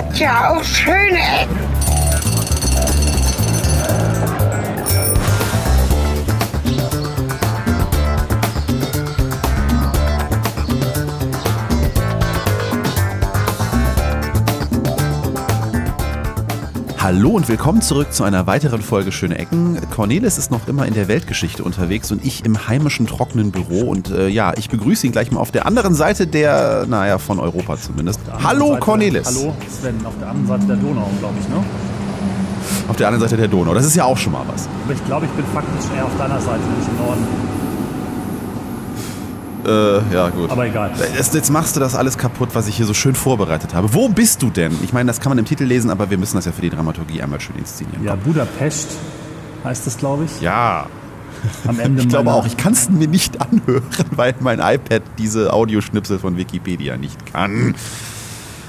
hat ja auch schöne Ecken. Hallo und willkommen zurück zu einer weiteren Folge Schöne Ecken. Cornelis ist noch immer in der Weltgeschichte unterwegs und ich im heimischen trockenen Büro. Und äh, ja, ich begrüße ihn gleich mal auf der anderen Seite der, naja, von Europa zumindest. Hallo Seite, Cornelis. Hallo Sven, auf der anderen Seite der Donau, glaube ich, ne? Auf der anderen Seite der Donau. Das ist ja auch schon mal was. Aber ich glaube, ich bin faktisch eher auf deiner Seite, nicht im Norden. Äh, ja, gut. Aber egal. Jetzt, jetzt machst du das alles kaputt, was ich hier so schön vorbereitet habe. Wo bist du denn? Ich meine, das kann man im Titel lesen, aber wir müssen das ja für die Dramaturgie einmal schön inszenieren. Ja, Komm. Budapest heißt das, glaube ich. ja. Am Ende Ich glaube auch, ich kann es mir nicht anhören, weil mein iPad diese Audioschnipsel von Wikipedia nicht kann.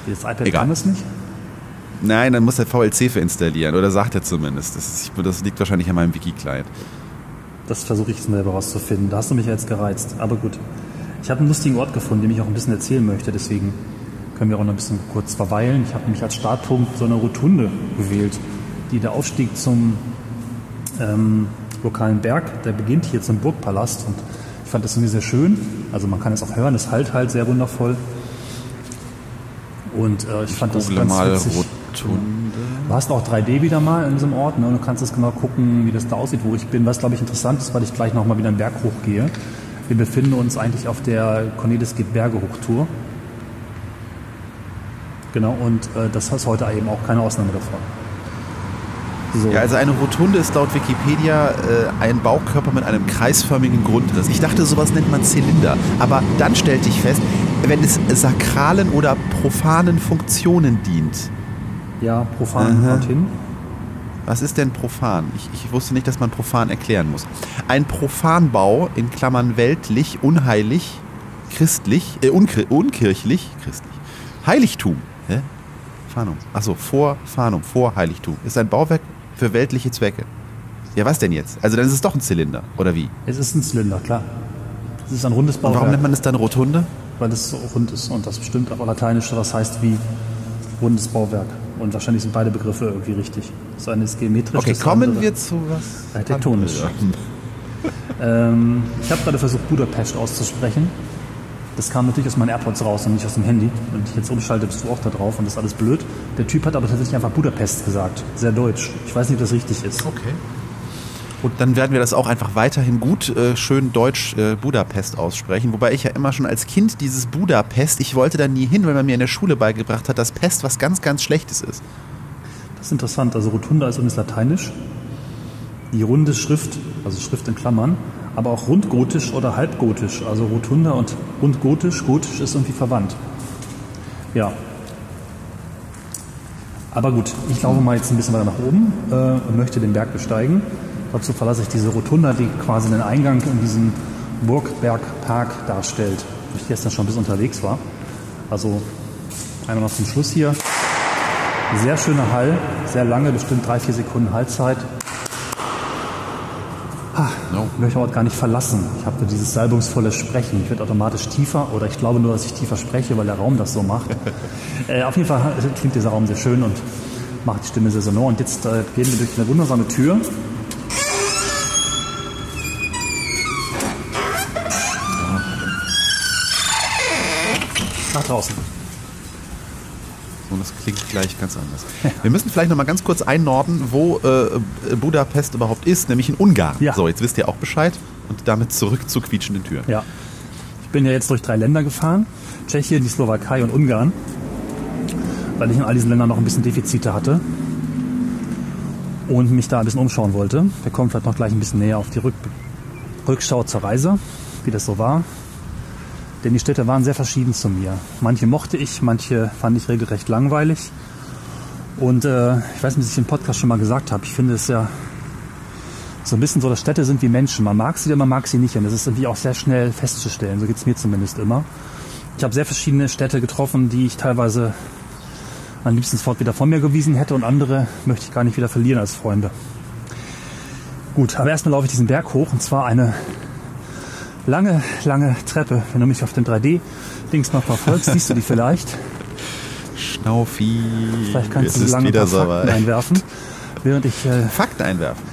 Das iPad Egal. kann das nicht. Nein, dann muss der VLC für installieren. Oder sagt er zumindest. Das, ist, das liegt wahrscheinlich an meinem Wiki-Client. Das versuche ich jetzt mal selber rauszufinden. Da hast du mich jetzt gereizt. Aber gut. Ich habe einen lustigen Ort gefunden, dem ich auch ein bisschen erzählen möchte. Deswegen können wir auch noch ein bisschen kurz verweilen. Ich habe nämlich als Startpunkt so eine Rotunde gewählt, die der Aufstieg zum ähm, lokalen Berg, der beginnt hier zum Burgpalast. Und ich fand das irgendwie sehr schön. Also man kann es auch hören, es halt halt sehr wundervoll. Und äh, ich fand das ganz mal witzig. Rotunde. Du hast auch 3D wieder mal in diesem Ort ne? und du kannst jetzt genau gucken, wie das da aussieht, wo ich bin. Was, glaube ich, interessant ist, weil ich gleich nochmal wieder einen Berg hochgehe. Wir befinden uns eigentlich auf der Cornelis geht Berge Hochtour. Genau, und äh, das ist heute eben auch keine Ausnahme davon. So. Ja, also eine Rotunde ist laut Wikipedia äh, ein Baukörper mit einem kreisförmigen Grundriss. Ich dachte, sowas nennt man Zylinder. Aber dann stellte ich fest, wenn es sakralen oder profanen Funktionen dient. ja profan Aha. dorthin. Was ist denn profan? Ich, ich wusste nicht, dass man profan erklären muss. Ein Profanbau, in Klammern weltlich, unheilig, christlich, äh, unkirchlich, christlich, Heiligtum. Hä? Fahnum. Achso, vor Fahnum, vor Heiligtum. Ist ein Bauwerk für weltliche Zwecke. Ja, was denn jetzt? Also dann ist es doch ein Zylinder, oder wie? Es ist ein Zylinder, klar. Es ist ein rundes Und Bauwerk, warum nennt man es dann Rotunde? weil es so rund ist und das bestimmt aber lateinisch was heißt wie rundes Bauwerk. Und wahrscheinlich sind beide Begriffe irgendwie richtig. Das eine ist geometrisch, Okay, kommen wir zu was? architektonisch. Ähm, ich habe gerade versucht, Budapest auszusprechen. Das kam natürlich aus meinen AirPods raus und nicht aus dem Handy. Wenn ich jetzt umschalte, bist du auch da drauf und das ist alles blöd. Der Typ hat aber tatsächlich einfach Budapest gesagt. Sehr deutsch. Ich weiß nicht, ob das richtig ist. Okay. Und dann werden wir das auch einfach weiterhin gut, äh, schön deutsch äh, Budapest aussprechen. Wobei ich ja immer schon als Kind dieses Budapest, ich wollte da nie hin, weil man mir in der Schule beigebracht hat, dass Pest was ganz, ganz Schlechtes ist. Das ist interessant. Also Rotunda ist übrigens lateinisch. Die runde Schrift, also Schrift in Klammern, aber auch rundgotisch oder halbgotisch. Also Rotunda und rundgotisch, gotisch ist irgendwie verwandt. Ja. Aber gut, ich laufe mal jetzt ein bisschen weiter nach oben äh, und möchte den Berg besteigen. Dazu verlasse ich diese Rotunda, die quasi den Eingang in diesen Burgbergpark darstellt, wo ich gestern schon ein bisschen unterwegs war. Also einmal noch zum Schluss hier. Sehr schöner Hall, sehr lange, bestimmt drei, vier Sekunden Hallzeit. No. Ich möchte auch gar nicht verlassen. Ich habe dieses salbungsvolle Sprechen. Ich werde automatisch tiefer oder ich glaube nur, dass ich tiefer spreche, weil der Raum das so macht. äh, auf jeden Fall klingt dieser Raum sehr schön und macht die Stimme sehr sonor. Und jetzt äh, gehen wir durch eine wundersame Tür. Nach draußen. Und das klingt gleich ganz anders. Wir müssen vielleicht noch mal ganz kurz einnorden, wo äh, Budapest überhaupt ist, nämlich in Ungarn. Ja. So, jetzt wisst ihr auch Bescheid. Und damit zurück zu quietschenden Türen. Ja. Ich bin ja jetzt durch drei Länder gefahren. Tschechien, die Slowakei und Ungarn. Weil ich in all diesen Ländern noch ein bisschen Defizite hatte. Und mich da ein bisschen umschauen wollte. Wir kommen vielleicht noch gleich ein bisschen näher auf die Rück Rückschau zur Reise, wie das so war. Denn die Städte waren sehr verschieden zu mir. Manche mochte ich, manche fand ich regelrecht langweilig. Und äh, ich weiß nicht, was ich im Podcast schon mal gesagt habe. Ich finde es ja so ein bisschen so, dass Städte sind wie Menschen. Man mag sie oder man mag sie nicht. Und das ist irgendwie auch sehr schnell festzustellen. So geht es mir zumindest immer. Ich habe sehr verschiedene Städte getroffen, die ich teilweise am liebsten sofort wieder von mir gewiesen hätte und andere möchte ich gar nicht wieder verlieren als Freunde. Gut, aber erstmal laufe ich diesen Berg hoch und zwar eine lange, lange Treppe. Wenn du mich auf dem 3D-Dings mal verfolgst, siehst du die vielleicht. Schnaufi. Vielleicht kannst es du lange wieder Fakten einwerfen, während ich... Äh, Fakten einwerfen.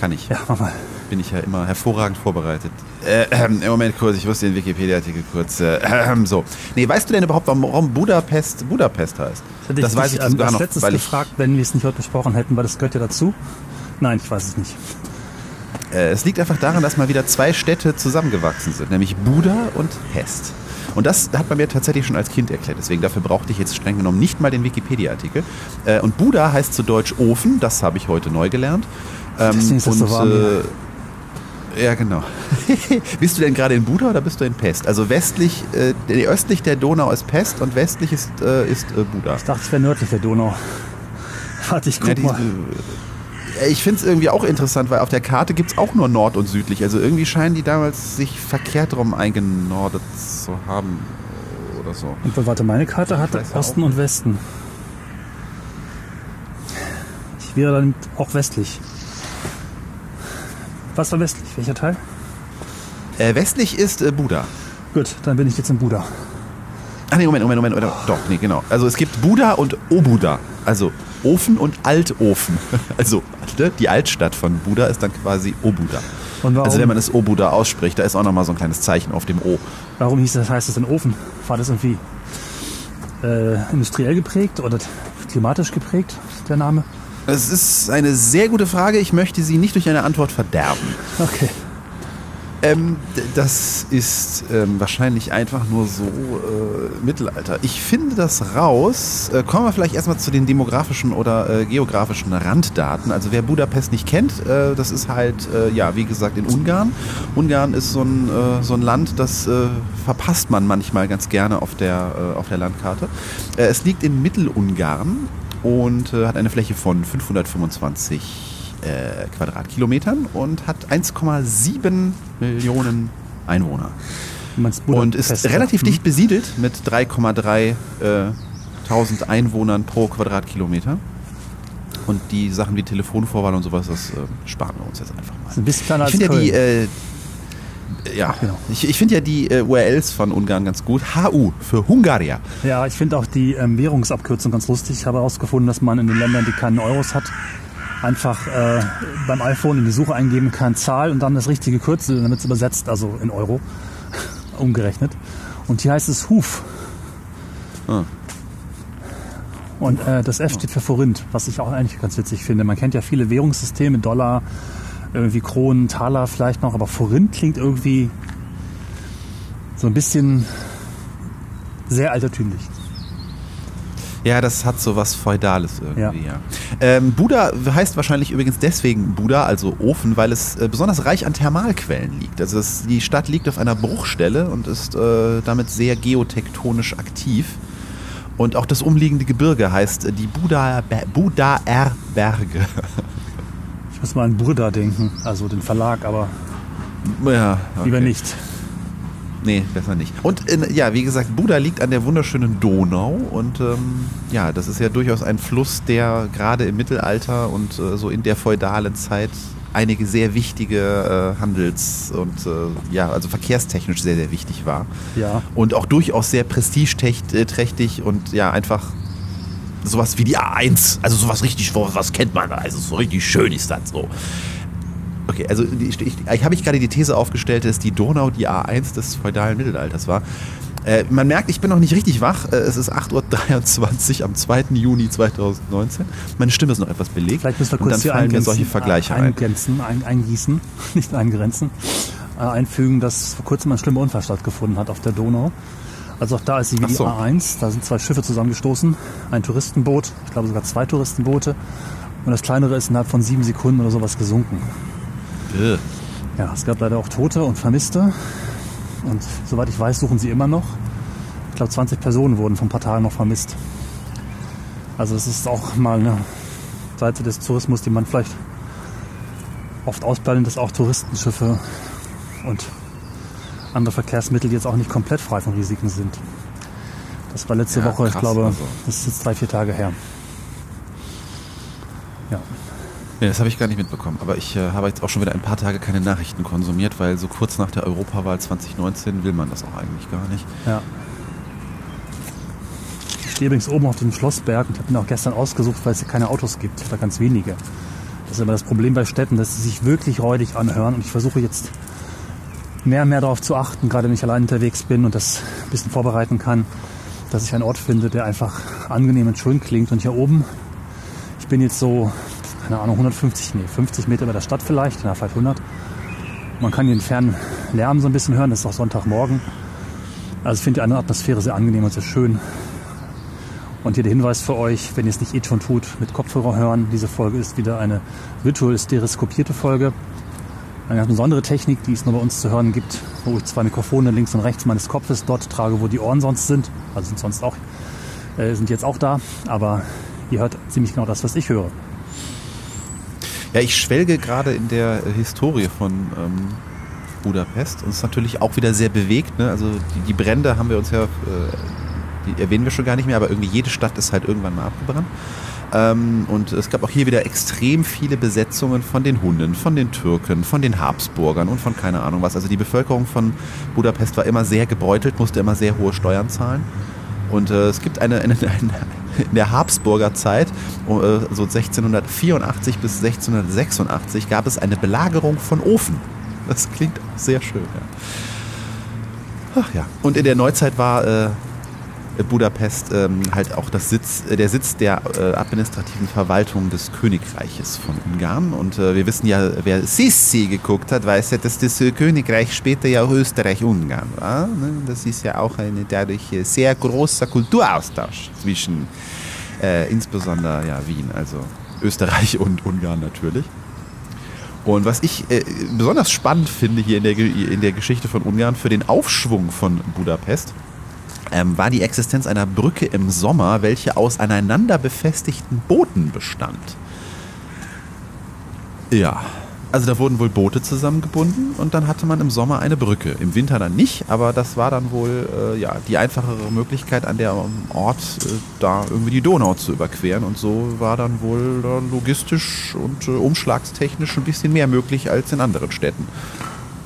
Kann ich. ja, mach mal. Bin ich ja immer hervorragend vorbereitet. Äh, ähm, im Moment kurz, ich muss den Wikipedia-Artikel kurz. Äh, ähm, so. Nee, weißt du denn überhaupt, warum Budapest Budapest heißt? Hätte das ich weiß ich sogar als noch, letztes weil ich, gefragt, wenn wir es nicht heute besprochen hätten, weil das gehört ja dazu. Nein, ich weiß es nicht. Äh, es liegt einfach daran, dass mal wieder zwei Städte zusammengewachsen sind, nämlich Buda und Pest. Und das hat man mir tatsächlich schon als Kind erklärt. Deswegen dafür brauchte ich jetzt streng genommen nicht mal den Wikipedia-Artikel. Äh, und Buda heißt zu Deutsch Ofen, das habe ich heute neu gelernt. Ähm, Deswegen ist das so warm äh, ja, genau. bist du denn gerade in Buda oder bist du in Pest? Also westlich, äh, östlich der Donau ist Pest und westlich ist, äh, ist äh, Buda. Ich dachte, es wäre nördlich der Donau. Warte, ich guck Ja, die, mal. Äh, ich finde es irgendwie auch interessant, weil auf der Karte gibt es auch nur Nord und südlich. Also irgendwie scheinen die damals sich verkehrt rum eingenordet zu haben oder so. Und warte, meine Karte hat Osten und Westen. Ich wäre dann auch westlich. Was war westlich? Welcher Teil? Äh, westlich ist äh, Buda. Gut, dann bin ich jetzt in Buda. Ach nee, Moment, Moment, Moment, Moment. Doch, nee, genau. Also es gibt Buda und Obuda. Also Ofen und Altofen. Also ne, die Altstadt von Buda ist dann quasi Obuda. Also wenn man es Obuda ausspricht, da ist auch nochmal so ein kleines Zeichen auf dem O. warum hieß das, heißt das ein Ofen? War das irgendwie äh, industriell geprägt oder klimatisch geprägt, der Name? Es ist eine sehr gute Frage. Ich möchte sie nicht durch eine Antwort verderben. Okay. Ähm, das ist ähm, wahrscheinlich einfach nur so äh, Mittelalter. Ich finde das raus. Äh, kommen wir vielleicht erstmal zu den demografischen oder äh, geografischen Randdaten. Also wer Budapest nicht kennt, äh, das ist halt, äh, ja, wie gesagt, in Ungarn. Ungarn ist so ein, äh, so ein Land, das verpasst man manchmal ganz gerne auf der, auf der Landkarte. Es liegt in Mittelungarn und hat eine Fläche von 525 äh, Quadratkilometern und hat 1,7 Millionen Einwohner. Und ist relativ Hm. dicht besiedelt mit 3,3 äh, tausend Einwohnern pro Quadratkilometer. Und die Sachen wie Telefonvorwahl und sowas, das äh, sparen wir uns jetzt einfach mal. Ein bisschen kleiner Ich als finde ja die, äh, ja, Genau. ich, ich finde ja die äh, URLs von Ungarn ganz gut. HU für Hungaria. Ja, ich finde auch die ähm, Währungsabkürzung ganz lustig. Ich habe herausgefunden, dass man in den Ländern, die keinen Euros hat, einfach äh, beim iPhone in die Suche eingeben kann, Zahl und dann das richtige Kürzel, damit es übersetzt, also in Euro umgerechnet. Und hier heißt es Huf. Ah. Und äh, das F steht für Forint, was ich auch eigentlich ganz witzig finde. Man kennt ja viele Währungssysteme, Dollar, irgendwie Kronen, Taler vielleicht noch, aber Forint klingt irgendwie so ein bisschen sehr altertümlich. Ja, das hat so was Feudales irgendwie, ja. Ähm, Buda heißt wahrscheinlich übrigens deswegen Buda, also Ofen, weil es äh, besonders reich an Thermalquellen liegt. Also es, die Stadt liegt auf einer Bruchstelle und ist äh, damit sehr geotektonisch aktiv. Und auch das umliegende Gebirge heißt äh, die Buda, Budaer Berge. Ich muss mal an Burda denken, also den Verlag, aber ja, okay. lieber nicht. Nee, besser nicht. Und in, ja, wie gesagt, Buda liegt an der wunderschönen Donau und ähm, ja, das ist ja durchaus ein Fluss, der gerade im Mittelalter und äh, so in der feudalen Zeit einige sehr wichtige äh, Handels- und äh, ja, also verkehrstechnisch sehr, sehr wichtig war. Ja. Und auch durchaus sehr prestigeträchtig und ja, einfach sowas wie die A1. Also sowas richtig, was kennt man da? Also so richtig schön ist das so. Okay, also die, ich, ich habe ich gerade die These aufgestellt, dass die Donau die A1 des feudalen Mittelalters war. Äh, man merkt, ich bin noch nicht richtig wach. Äh, es ist 8.23 Uhr am 2. Juni 2019. Meine Stimme ist noch etwas belegt. Vielleicht müssen wir und kurz dann hier fallen mir solche Vergleiche ein. eingrenzen, ein, eingießen, nicht eingrenzen, äh, einfügen, dass vor kurzem ein schlimmer Unfall stattgefunden hat auf der Donau. Also auch da ist sie wie die so. A1. Da sind zwei Schiffe zusammengestoßen, ein Touristenboot, ich glaube sogar zwei Touristenboote. Und das kleinere ist innerhalb von sieben Sekunden oder sowas gesunken. Äh. Ja, es gab leider auch Tote und Vermisste. Und soweit ich weiß, suchen sie immer noch. Ich glaube, 20 Personen wurden vor ein paar Tagen noch vermisst. Also es ist auch mal eine Seite des Tourismus, die man vielleicht oft ausblendet, dass auch Touristenschiffe und andere Verkehrsmittel jetzt auch nicht komplett frei von Risiken sind. Das war letzte Ja, Woche, ich krass, glaube, also. das ist jetzt drei, vier Tage her. Ja. Nee, das habe ich gar nicht mitbekommen. Aber ich äh, habe jetzt auch schon wieder ein paar Tage keine Nachrichten konsumiert, weil so kurz nach der Europawahl 2019 will man das auch eigentlich gar nicht. Ja. Ich stehe übrigens oben auf dem Schlossberg und habe ihn auch gestern ausgesucht, weil es hier keine Autos gibt, oder ganz wenige. Das ist immer das Problem bei Städten, dass sie sich wirklich räudig anhören. Und ich versuche jetzt mehr und mehr darauf zu achten, gerade wenn ich allein unterwegs bin und das ein bisschen vorbereiten kann, dass ich einen Ort finde, der einfach angenehm und schön klingt. Und hier oben, ich bin jetzt so, keine Ahnung, 150, nee, 50 Meter über der Stadt vielleicht, na, vielleicht 100. Man kann den fernen Lärm so ein bisschen hören, das ist auch Sonntagmorgen. Also ich finde die Atmosphäre sehr angenehm und sehr schön. Und hier der Hinweis für euch, wenn ihr es nicht eh schon tut, mit Kopfhörer hören. Diese Folge ist wieder eine virtuell stereoskopierte Folge. Eine ganz besondere Technik, die es nur bei uns zu hören gibt, wo ich zwei Mikrofone links und rechts meines Kopfes dort trage, wo die Ohren sonst sind. Also sind sonst auch, äh, sind jetzt auch da. Aber ihr hört ziemlich genau das, was ich höre. Ja, ich schwelge gerade in der Historie von ähm, Budapest und ist natürlich auch wieder sehr bewegt. Ne? Also die, die Brände haben wir uns ja äh, die erwähnen wir schon gar nicht mehr, aber irgendwie jede Stadt ist halt irgendwann mal abgebrannt. Ähm, und es gab auch hier wieder extrem viele Besetzungen von den Hunden, von den Türken, von den Habsburgern und von keine Ahnung was. Also die Bevölkerung von Budapest war immer sehr gebeutelt, musste immer sehr hohe Steuern zahlen. Und äh, es gibt eine, eine, eine, in der Habsburger Zeit, äh, so 1684 bis 1686, gab es eine Belagerung von Ofen. Das klingt sehr schön. Ja. Ach ja. Und in der Neuzeit war äh, Budapest ähm, halt auch das Sitz, äh, der Sitz der äh, administrativen Verwaltung des Königreiches von Ungarn. Und äh, wir wissen ja, wer Sissi geguckt hat, weiß ja, dass das äh, Königreich später ja auch Österreich-Ungarn war. Ne? Das ist ja auch ein dadurch äh, sehr großer Kulturaustausch zwischen äh, insbesondere ja, Wien, also Österreich und Ungarn natürlich. Und was ich äh, besonders spannend finde hier in der, in der Geschichte von Ungarn für den Aufschwung von Budapest, ähm, war die Existenz einer Brücke im Sommer, welche aus aneinander befestigten Booten bestand. Ja, also da wurden wohl Boote zusammengebunden und dann hatte man im Sommer eine Brücke. Im Winter dann nicht, aber das war dann wohl äh, ja, die einfachere Möglichkeit, an der Ort äh, da irgendwie die Donau zu überqueren. Und so war dann wohl äh, logistisch und äh, umschlagstechnisch ein bisschen mehr möglich als in anderen Städten.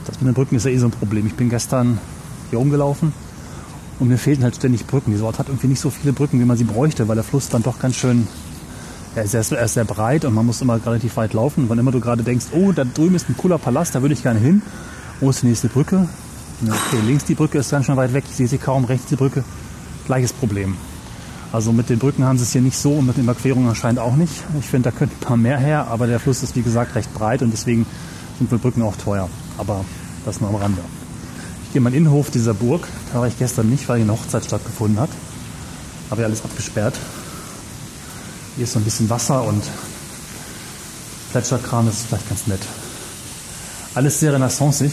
Das mit den Brücken ist ja eh so ein Problem. Ich bin gestern hier umgelaufen und mir fehlten halt ständig Brücken. Dieser Ort hat irgendwie nicht so viele Brücken, wie man sie bräuchte, weil der Fluss dann doch ganz schön, er ist, sehr, er ist sehr breit und man muss immer relativ weit laufen. Und wann immer du gerade denkst, oh, da drüben ist ein cooler Palast, da würde ich gerne hin. Wo ist die nächste Brücke? Okay, links die Brücke ist ganz schön weit weg, ich sehe sie kaum, rechts die Brücke, gleiches Problem. Also mit den Brücken haben sie es hier nicht so und mit den Überquerungen anscheinend auch nicht. Ich finde, da könnte ein paar mehr her, aber der Fluss ist wie gesagt recht breit und deswegen sind wohl Brücken auch teuer. Aber das nur am Rande. Ich gehe mal in den Innenhof dieser Burg. Da war ich gestern nicht, weil hier eine Hochzeit stattgefunden hat. Habe ja alles abgesperrt. Hier ist so ein bisschen Wasser und Plätscherkram, das ist vielleicht ganz nett. Alles sehr renaissanceig.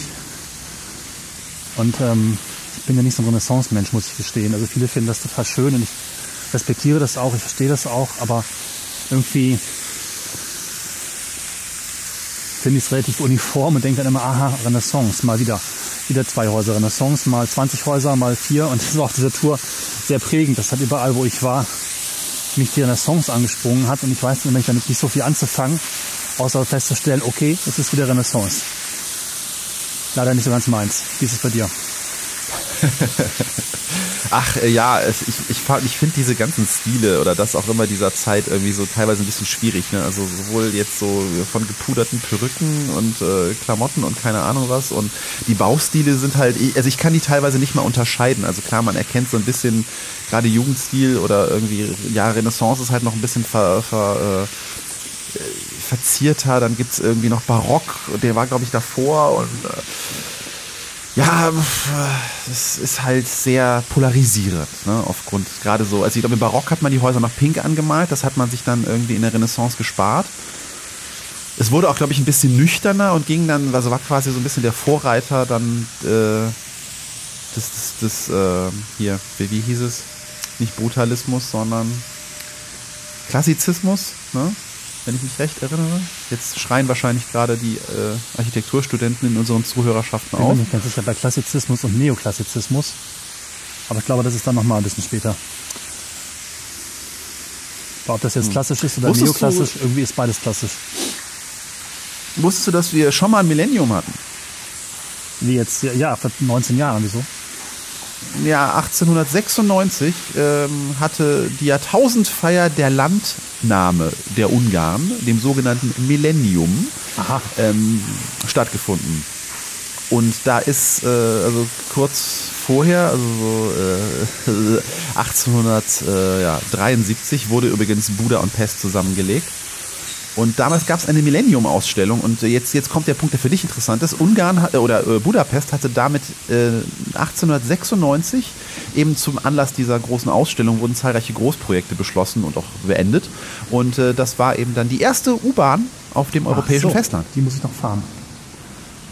Und ähm, ich bin ja nicht so ein Renaissance-Mensch, muss ich gestehen. Also viele finden das total schön und ich respektiere das auch, ich verstehe das auch, aber irgendwie finde ich es relativ uniform und denke dann immer, aha, Renaissance, mal wieder wieder zwei Häuser Renaissance, mal 20 Häuser, mal vier. Und das war auf dieser Tour sehr prägend. Das hat überall, wo ich war, mich die Renaissance angesprungen hat. Und ich weiß nämlich damit nicht so viel anzufangen, außer festzustellen, okay, es ist wieder Renaissance. Leider nicht so ganz meins. Wie ist es bei dir? Ach äh, ja, es, ich, ich, ich finde diese ganzen Stile oder das auch immer dieser Zeit irgendwie so teilweise ein bisschen schwierig. Ne? Also sowohl jetzt so von gepuderten Perücken und äh, Klamotten und keine Ahnung was. Und die Baustile sind halt, also ich kann die teilweise nicht mal unterscheiden. Also klar, man erkennt so ein bisschen gerade Jugendstil oder irgendwie, ja, Renaissance ist halt noch ein bisschen ver, ver äh, verzierter. Dann gibt's irgendwie noch Barock, der war glaube ich davor und äh, ja, es ist halt sehr polarisierend, ne, aufgrund gerade so. Also ich glaube, im Barock hat man die Häuser noch pink angemalt, das hat man sich dann irgendwie in der Renaissance gespart. Es wurde auch, glaube ich, ein bisschen nüchterner und ging dann, also war quasi so ein bisschen der Vorreiter dann äh, des, des, des äh, hier, wie, wie hieß es? Nicht Brutalismus, sondern Klassizismus, ne? Wenn ich mich recht erinnere. Jetzt schreien wahrscheinlich gerade die äh, Architekturstudenten in unseren Zuhörerschaften auf. Ich bin nicht ganz sicher bei Klassizismus und Neoklassizismus. Aber ich glaube, das ist dann nochmal ein bisschen später. Ob das jetzt hm. klassisch ist oder Wusstest neoklassisch, du, irgendwie ist beides klassisch. Wusstest du, dass wir schon mal ein Millennium hatten? Wie jetzt? Ja, vor 19 Jahren, wieso? Ja, 1896 ähm, hatte die Jahrtausendfeier der Landnahme der Ungarn, dem sogenannten Millennium, ähm, stattgefunden. Und da ist äh, also kurz vorher, also so, äh, 1873 wurde übrigens Buda und Pest zusammengelegt. Und damals gab es eine Millennium-Ausstellung und jetzt, jetzt kommt der Punkt, der für dich interessant ist. Ungarn hat, oder äh, Budapest hatte damit äh, 1896 eben zum Anlass dieser großen Ausstellung wurden zahlreiche Großprojekte beschlossen und auch beendet. Und äh, das war eben dann die erste U-Bahn auf dem europäischen so, Festland. Die muss ich noch fahren.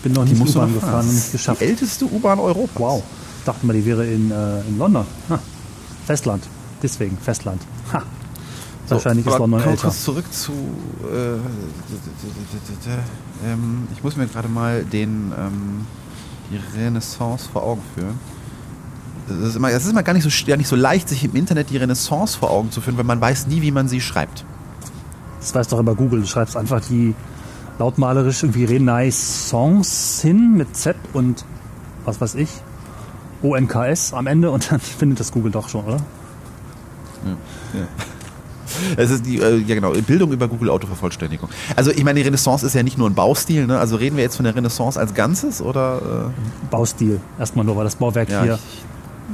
Bin noch Die nicht U-Bahn gefahren fahren. und nicht geschafft. Die älteste U-Bahn Europas. Wow. Dachte mal, die wäre in, äh, in London. Ha. Festland. Deswegen, Festland. Ha. Wahrscheinlich ist wir älter. kurz zurück zu. Äh, ähm, ich muss mir gerade mal den ähm, die Renaissance vor Augen führen. Das ist, immer, das ist immer gar nicht, so, gar nicht so leicht, sich im Internet die Renaissance vor Augen zu führen, weil man weiß nie, wie man sie schreibt. Das weißt du doch über Google. Du schreibst einfach die lautmalerisch irgendwie Renaissance hin mit Z und was weiß ich, ONKS am Ende und dann findet das Google doch schon, oder? Es ist die, äh, ja genau, Bildung über Google Autovervollständigung. Also ich meine, die Renaissance ist ja nicht nur ein Baustil, ne? Also reden wir jetzt von der Renaissance als Ganzes oder? Baustil. Erstmal nur, weil das Bauwerk Äh, ja, hier.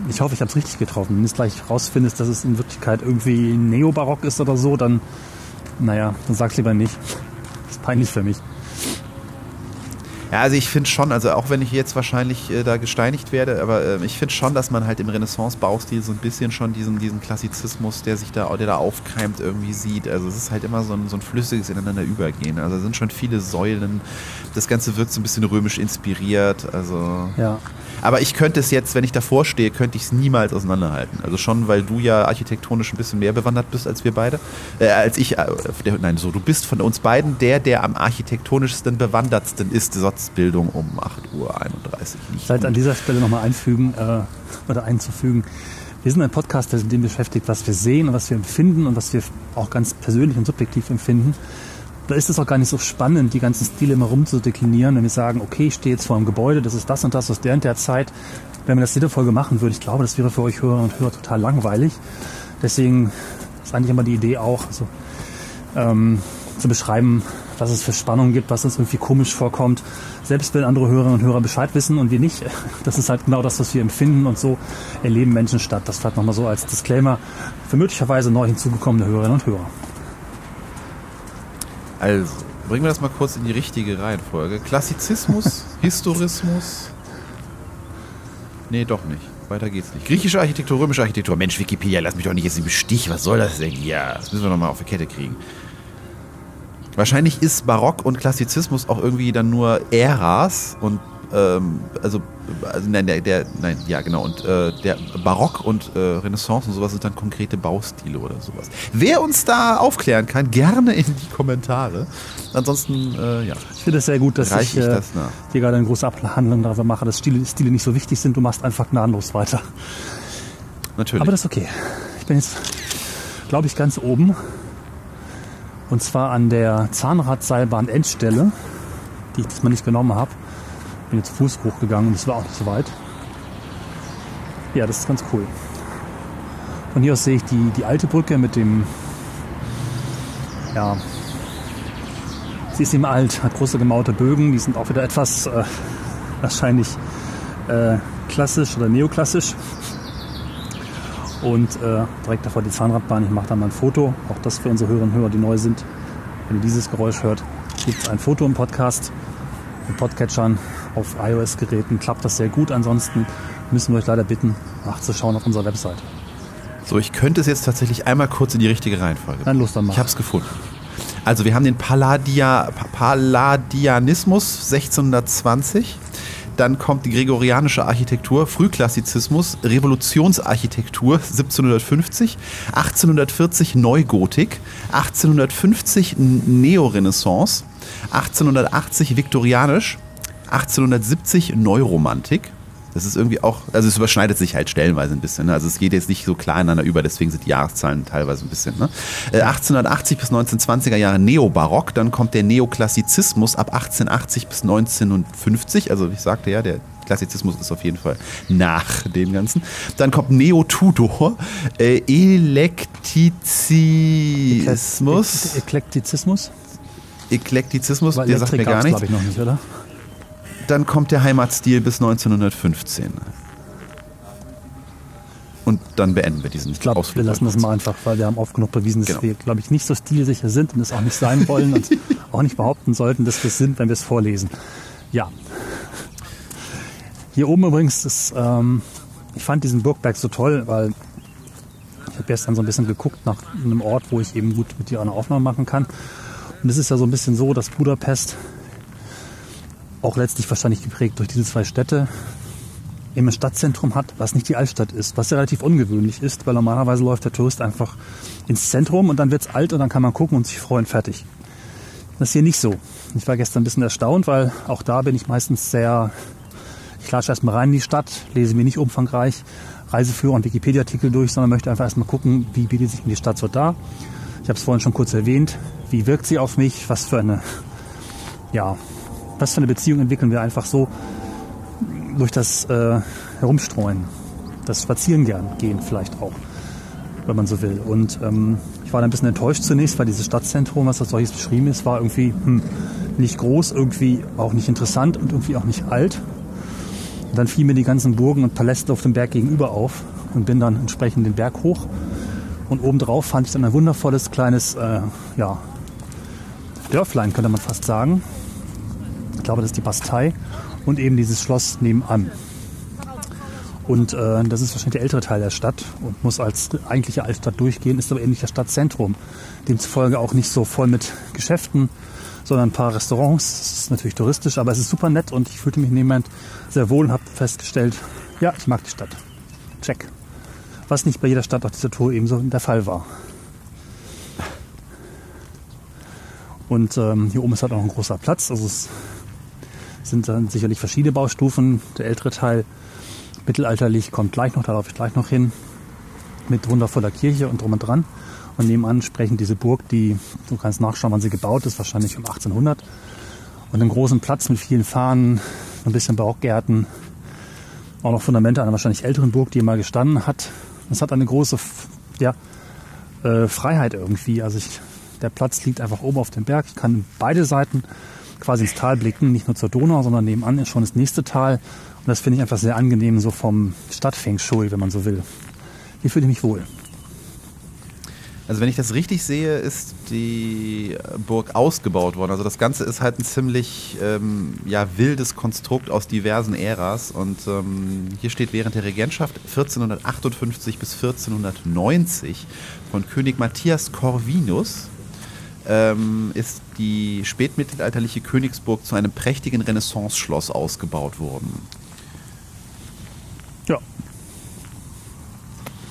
ich, Ich hoffe, ich habe es richtig getroffen. Wenn du es gleich rausfindest, dass es in Wirklichkeit irgendwie Neobarock ist oder so, dann, naja, dann sag's lieber nicht. Das ist peinlich für mich. Ja, also ich finde schon, also auch wenn ich jetzt wahrscheinlich äh, da gesteinigt werde, aber äh, ich finde schon, dass man halt im Renaissance-Baustil so ein bisschen schon diesen, diesen Klassizismus, der sich da, der da aufkeimt, irgendwie sieht. Also es ist halt immer so ein, so ein flüssiges Ineinander übergehen. Also es sind schon viele Säulen. Das Ganze wirkt so ein bisschen römisch inspiriert. Also Ja. Aber ich könnte es jetzt, wenn ich davor stehe, könnte ich es niemals auseinanderhalten. Also schon, weil du ja architektonisch ein bisschen mehr bewandert bist als wir beide. Äh, als ich, äh, der, nein, so, du bist von uns beiden der, der am architektonischsten bewandertsten ist. Satzbildung um 8.31 Uhr. Nicht Vielleicht an dieser Stelle nochmal einfügen äh, oder einzufügen. Wir sind ein Podcast, der sich mit dem beschäftigt, was wir sehen und was wir empfinden und was wir auch ganz persönlich und subjektiv empfinden. Da ist es auch gar nicht so spannend, die ganzen Stile immer rumzudeklinieren, wenn wir sagen, okay, ich stehe jetzt vor einem Gebäude, das ist das und das aus der und der Zeit. Wenn wir das jede Folge machen würden, ich glaube, das wäre für euch Hörer und Hörer total langweilig. Deswegen ist eigentlich immer die Idee auch, also, ähm, zu beschreiben, was es für Spannungen gibt, was uns irgendwie komisch vorkommt. Selbst wenn andere Hörerinnen und Hörer Bescheid wissen und wir nicht, das ist halt genau das, was wir empfinden und so erleben Menschen statt. Das vielleicht nochmal so als Disclaimer für möglicherweise neu hinzugekommene Hörerinnen und Hörer. Also, bringen wir das mal kurz in die richtige Reihenfolge. Klassizismus, Historismus. Nee, doch nicht. Weiter geht's nicht. Griechische Architektur, römische Architektur. Mensch, Wikipedia, lass mich doch nicht jetzt im Stich. Was soll das denn hier? Das müssen wir noch mal auf die Kette kriegen. Wahrscheinlich ist Barock und Klassizismus auch irgendwie dann nur Äras und ähm, also, also nein, der, der, nein, ja genau und äh, der Barock und äh, Renaissance und sowas sind dann konkrete Baustile oder sowas. Wer uns da aufklären kann, gerne in die Kommentare. Ansonsten, äh, ja, Ich finde es sehr gut, dass ich ich äh, das dir gerade eine große Abhandlung darüber mache, dass Stile, Stile nicht so wichtig sind. Du machst einfach gnadenlos weiter. Natürlich. Aber das ist okay. Ich bin jetzt, glaube ich, ganz oben. Und zwar an der Zahnradseilbahn Endstelle, die ich diesmal nicht genommen habe. Bin jetzt Fuß hochgegangen und es war auch nicht so weit. Ja, das ist ganz cool. Von hier aus sehe ich die, die alte Brücke mit dem, ja, sie ist eben alt, hat große gemauerte Bögen, die sind auch wieder etwas äh, wahrscheinlich äh, klassisch oder neoklassisch. Und äh, direkt davor die Zahnradbahn. Ich mache da mal ein Foto. Auch das für unsere Hörerinnen und Hörer, die neu sind. Wenn ihr dieses Geräusch hört, gibt es ein Foto im Podcast. Mit Podcatchern auf iOS-Geräten klappt das sehr gut. Ansonsten müssen wir euch leider bitten, nachzuschauen auf unserer Website. So, ich könnte es jetzt tatsächlich einmal kurz in die richtige Reihenfolge. Dann los, dann mach. Ich habe es gefunden. Also wir haben den Palladia, Pa- Palladianismus 1620. Dann kommt die gregorianische Architektur, Frühklassizismus, Revolutionsarchitektur 1750, 1840 Neugotik, 1850 Neorenaissance, 1880 viktorianisch, 1870 Neuromantik. Das ist irgendwie auch, also es überschneidet sich halt stellenweise ein bisschen. Ne? Also es geht jetzt nicht so klar ineinander über, deswegen sind die Jahreszahlen teilweise ein bisschen. Ne? Äh, 1880 bis 1920er Jahre Neobarock, dann kommt der Neoklassizismus ab 1880 bis 1950. Also ich sagte ja, der Klassizismus ist auf jeden Fall nach dem Ganzen. Dann kommt Neo-Tudor, äh, Elektizismus. Eklektizismus? Eklektizismus, der sagt mir gar nichts. ich, noch nicht, oder? Dann kommt der Heimatstil bis 1915. Und dann beenden wir diesen Ich glaube, wir lassen das mal einfach, weil wir haben oft genug bewiesen, dass Genau. wir, glaube ich, nicht so stilsicher sind und es auch nicht sein wollen und auch nicht behaupten sollten, dass wir es sind, wenn wir es vorlesen. Ja. Hier oben übrigens ist, ähm, ich fand diesen Burgberg so toll, weil ich habe gestern so ein bisschen geguckt nach einem Ort, wo ich eben gut mit dir eine Aufnahme machen kann. Und es ist ja so ein bisschen so, dass Budapest auch letztlich wahrscheinlich geprägt durch diese zwei Städte eben ein Stadtzentrum hat, was nicht die Altstadt ist, was ja relativ ungewöhnlich ist, weil normalerweise läuft der Tourist einfach ins Zentrum und dann wird's alt und dann kann man gucken und sich freuen, fertig. Das ist hier nicht so. Ich war gestern ein bisschen erstaunt, weil auch da bin ich meistens sehr, ich klatsche erstmal rein in die Stadt, lese mir nicht umfangreich Reiseführer und Wikipedia-Artikel durch, sondern möchte einfach erstmal gucken, wie bietet sich mir die Stadt so dar. Ich habe es vorhin schon kurz erwähnt, wie wirkt sie auf mich, was für eine, ja, was für eine Beziehung entwickeln wir einfach so durch das äh, Herumstreuen, das Spazierengern gehen vielleicht auch, wenn man so will. Und ähm, ich war da ein bisschen enttäuscht zunächst, weil dieses Stadtzentrum, was als solches beschrieben ist, war irgendwie hm, nicht groß, irgendwie auch nicht interessant und irgendwie auch nicht alt. Und dann fielen mir die ganzen Burgen und Paläste auf dem Berg gegenüber auf und bin dann entsprechend den Berg hoch. Und obendrauf fand ich dann ein wundervolles kleines äh, ja, Dörflein, könnte man fast sagen. Glaube, das ist die Bastei und eben dieses Schloss nebenan. Und äh, das ist wahrscheinlich der ältere Teil der Stadt und muss als eigentliche Altstadt durchgehen, ist aber eben nicht das Stadtzentrum. Demzufolge auch nicht so voll mit Geschäften, sondern ein paar Restaurants. Das ist natürlich touristisch, aber es ist super nett und ich fühlte mich Moment sehr wohl und habe festgestellt, ja, ich mag die Stadt. Check. Was nicht bei jeder Stadt auf dieser Tour ebenso der Fall war. Und ähm, hier oben ist halt auch ein großer Platz. Also es sind dann sicherlich verschiedene Baustufen. Der ältere Teil mittelalterlich kommt gleich noch, da laufe ich gleich noch hin, mit wundervoller Kirche und drum und dran. Und nebenan entsprechend diese Burg, die, du kannst nachschauen, wann sie gebaut ist, wahrscheinlich um 1800. Und einen großen Platz mit vielen Fahnen, ein bisschen Barockgärten, auch noch Fundamente einer wahrscheinlich älteren Burg, die mal gestanden hat. Es hat eine große ja, äh, Freiheit irgendwie. Also ich, der Platz liegt einfach oben auf dem Berg. Ich kann beide Seiten quasi ins Tal blicken, nicht nur zur Donau, sondern nebenan ist schon das nächste Tal. Und das finde ich einfach sehr angenehm, so vom Stadtfeng Shui, wenn man so will. Hier fühle ich mich wohl. Also wenn ich das richtig sehe, ist die Burg ausgebaut worden. Also das Ganze ist halt ein ziemlich ähm, ja, wildes Konstrukt aus diversen Äras. Und ähm, hier steht während der Regentschaft 1458 bis 1490 von König Matthias Corvinus ähm, ist die spätmittelalterliche Königsburg zu einem prächtigen Renaissance-Schloss ausgebaut worden. Ja,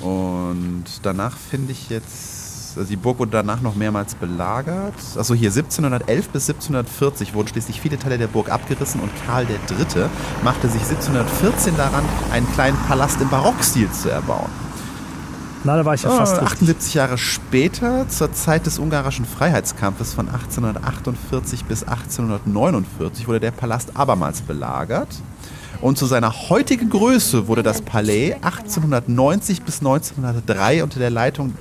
Und danach finde ich jetzt, also die Burg wurde danach noch mehrmals belagert. Also hier 1711 bis 1740 wurden schließlich viele Teile der Burg abgerissen und Karl III. machte sich 1714 daran, einen kleinen Palast im Barockstil zu erbauen. Leider war ich ja Ah, fast richtig. 78 Jahre später, zur Zeit des ungarischen Freiheitskampfes von 1848 bis 1849, wurde der Palast abermals belagert. Und zu seiner heutigen Größe wurde das Palais 1890 bis 1903 unter der Leitung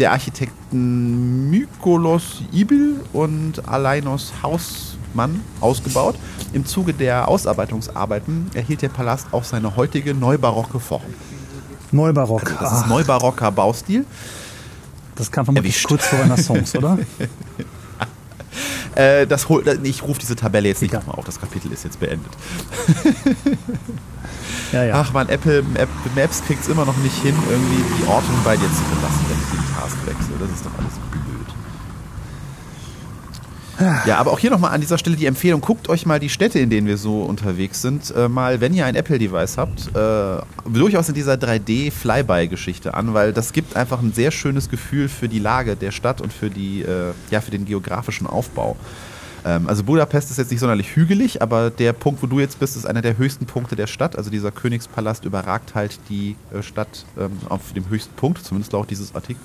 der Architekten Mykolos Ibil und Alainos Hausmann ausgebaut. Im Zuge der Ausarbeitungsarbeiten erhielt der Palast auch seine heutige neubarocke Form. Neubarock. Das ist neubarocker Baustil. das kam vermutlich erwischt. kurz vor Renaissance, oder? Äh, das hol, ich rufe diese Tabelle jetzt nicht nochmal auf, das Kapitel ist jetzt beendet. Ja, ja. Ach man, Apple App, Maps kriegt es immer noch nicht hin, irgendwie die Ortung bei dir zu belassen, wenn ich den Task wechsle. Das ist doch alles blöd. Ja, aber auch hier nochmal an dieser Stelle die Empfehlung, guckt euch mal die Städte, in denen wir so unterwegs sind, äh, mal, wenn ihr ein Apple-Device habt, äh, durchaus in dieser 3D-Flyby-Geschichte an, weil das gibt einfach ein sehr schönes Gefühl für die Lage der Stadt und für, die, äh, ja, für den geografischen Aufbau. Ähm, also Budapest ist jetzt nicht sonderlich hügelig, aber der Punkt, wo du jetzt bist, ist einer der höchsten Punkte der Stadt. Also dieser Königspalast überragt halt die äh, Stadt ähm, auf dem höchsten Punkt, zumindest laut dieses Artikels.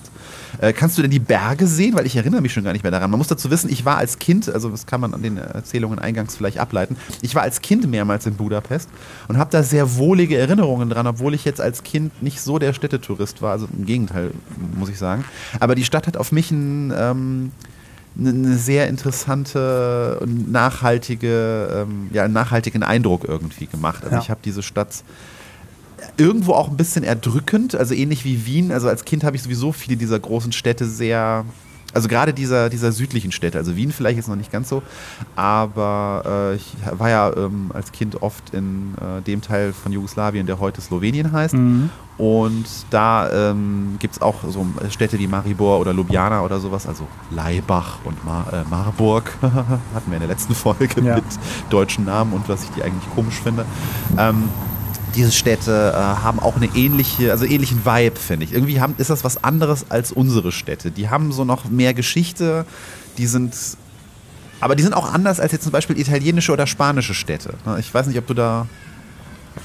Äh, kannst du denn die Berge sehen? Weil ich erinnere mich schon gar nicht mehr daran. Man muss dazu wissen, ich war als Kind, also das kann man an den Erzählungen eingangs vielleicht ableiten, ich war als Kind mehrmals in Budapest und habe da sehr wohlige Erinnerungen dran, obwohl ich jetzt als Kind nicht so der Städtetourist war. Also im Gegenteil, muss ich sagen. Aber die Stadt hat auf mich ein... Ähm, eine sehr interessante und nachhaltige, ähm, ja, einen nachhaltigen Eindruck irgendwie gemacht. Also Ja. ich habe diese Stadt irgendwo auch ein bisschen erdrückend, also ähnlich wie Wien. Also als Kind habe ich sowieso viele dieser großen Städte sehr, also gerade dieser, dieser südlichen Städte, also Wien vielleicht jetzt noch nicht ganz so, aber äh, ich war ja ähm, als Kind oft in äh, dem Teil von Jugoslawien, der heute Slowenien heißt. Mhm. Und da ähm, gibt es auch so Städte wie Maribor oder Ljubljana oder sowas, also Laibach und Mar äh, Marburg. Hatten wir in der letzten Folge Ja. mit deutschen Namen und was ich die eigentlich komisch finde. Ähm, diese Städte äh, haben auch eine ähnliche, also ähnlichen Vibe, finde ich. Irgendwie haben, ist das was anderes als unsere Städte. Die haben so noch mehr Geschichte, die sind, aber die sind auch anders als jetzt zum Beispiel italienische oder spanische Städte. Ne, Ich weiß nicht, ob du da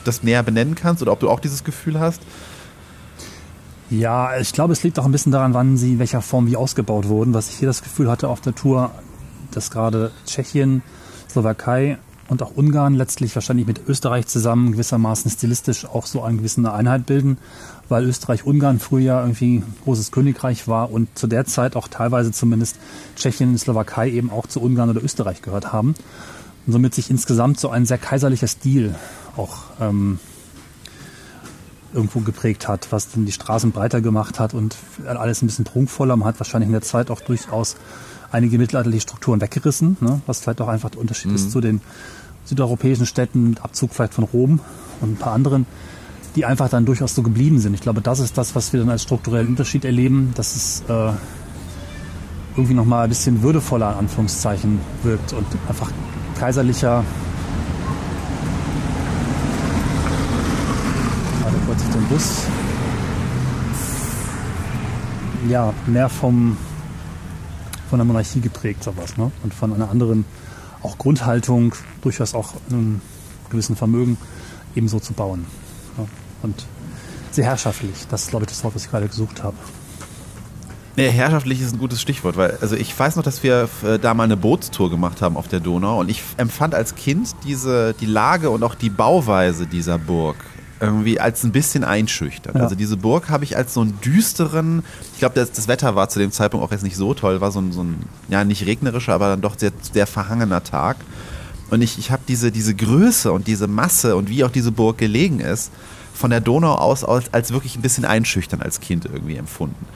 das näher benennen kannst oder ob du auch dieses Gefühl hast. Ja, ich glaube, es liegt auch ein bisschen daran, wann sie in welcher Form wie ausgebaut wurden. Was ich hier das Gefühl hatte auf der Tour, dass gerade Tschechien, Slowakei und auch Ungarn letztlich wahrscheinlich mit Österreich zusammen gewissermaßen stilistisch auch so eine gewisse Einheit bilden, weil Österreich-Ungarn früher irgendwie ein großes Königreich war und zu der Zeit auch teilweise zumindest Tschechien und Slowakei eben auch zu Ungarn oder Österreich gehört haben. Und somit sich insgesamt so ein sehr kaiserlicher Stil auch ähm, irgendwo geprägt hat, was dann die Straßen breiter gemacht hat und alles ein bisschen prunkvoller. Man hat wahrscheinlich in der Zeit auch durchaus einige mittelalterliche Strukturen weggerissen, ne? was vielleicht auch einfach der Unterschied ist zu den südeuropäischen Städten, mit Abzug vielleicht von Rom und ein paar anderen, die einfach dann durchaus so geblieben sind. Ich glaube, das ist das, was wir dann als strukturellen Unterschied erleben, dass es äh, irgendwie nochmal ein bisschen würdevoller, in Anführungszeichen, wirkt und einfach kaiserlicher. Warte kurz auf den Bus. Ja, mehr vom, von der Monarchie geprägt, sowas, ne? Und von einer anderen auch Grundhaltung, durchaus auch einem gewissen Vermögen ebenso zu bauen. Ja? Und sehr herrschaftlich. Das ist, glaube ich, das Wort, was ich gerade gesucht habe. Nee, herrschaftlich ist ein gutes Stichwort, weil also ich weiß noch, dass wir äh, da mal eine Bootstour gemacht haben auf der Donau und ich empfand als Kind diese die Lage und auch die Bauweise dieser Burg irgendwie als ein bisschen einschüchternd. Ja. Also diese Burg habe ich als so einen düsteren, ich glaube, das, das Wetter war zu dem Zeitpunkt auch jetzt nicht so toll, war so ein, so ein ja nicht regnerischer, aber dann doch sehr, sehr verhangener Tag. Und ich, ich habe diese, diese Größe und diese Masse und wie auch diese Burg gelegen ist, von der Donau aus als, als wirklich ein bisschen einschüchtern als Kind irgendwie empfunden.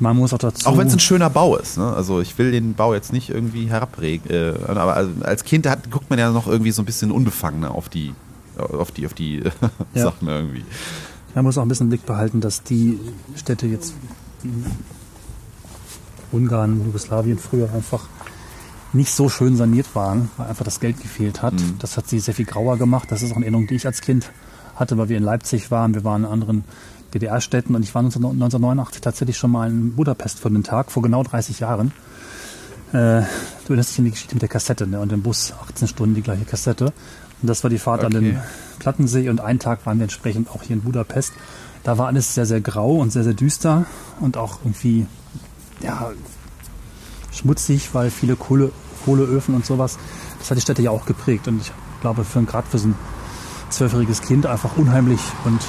Man muss auch dazu. Auch wenn es ein schöner Bau ist. Ne? Also ich will den Bau jetzt nicht irgendwie herabregen. Äh, aber also als Kind hat, guckt man ja noch irgendwie so ein bisschen unbefangener auf die, auf die, auf die Ja. Sachen irgendwie. Man muss auch ein bisschen im Blick behalten, dass die Städte jetzt Ungarn, Jugoslawien früher einfach nicht so schön saniert waren, weil einfach das Geld gefehlt hat. Das hat sie sehr viel grauer gemacht. Das ist auch eine Erinnerung, die ich als Kind hatte, weil wir in Leipzig waren. Wir waren in anderen DDR-Städten und ich war 19- 1989 tatsächlich schon mal in Budapest für einen Tag, vor genau 30 Jahren. Äh, du erinnerst dich an die Geschichte mit der Kassette ne? und dem Bus, 18 Stunden die gleiche Kassette. Und das war die Fahrt an Okay. den Plattensee und einen Tag waren wir entsprechend auch hier in Budapest. Da war alles sehr, sehr grau und sehr, sehr düster und auch irgendwie, ja, schmutzig, weil viele Kohle, Kohleöfen und sowas. Das hat die Städte ja auch geprägt und ich glaube, für gerade für so ein zwölfjähriges Kind einfach unheimlich und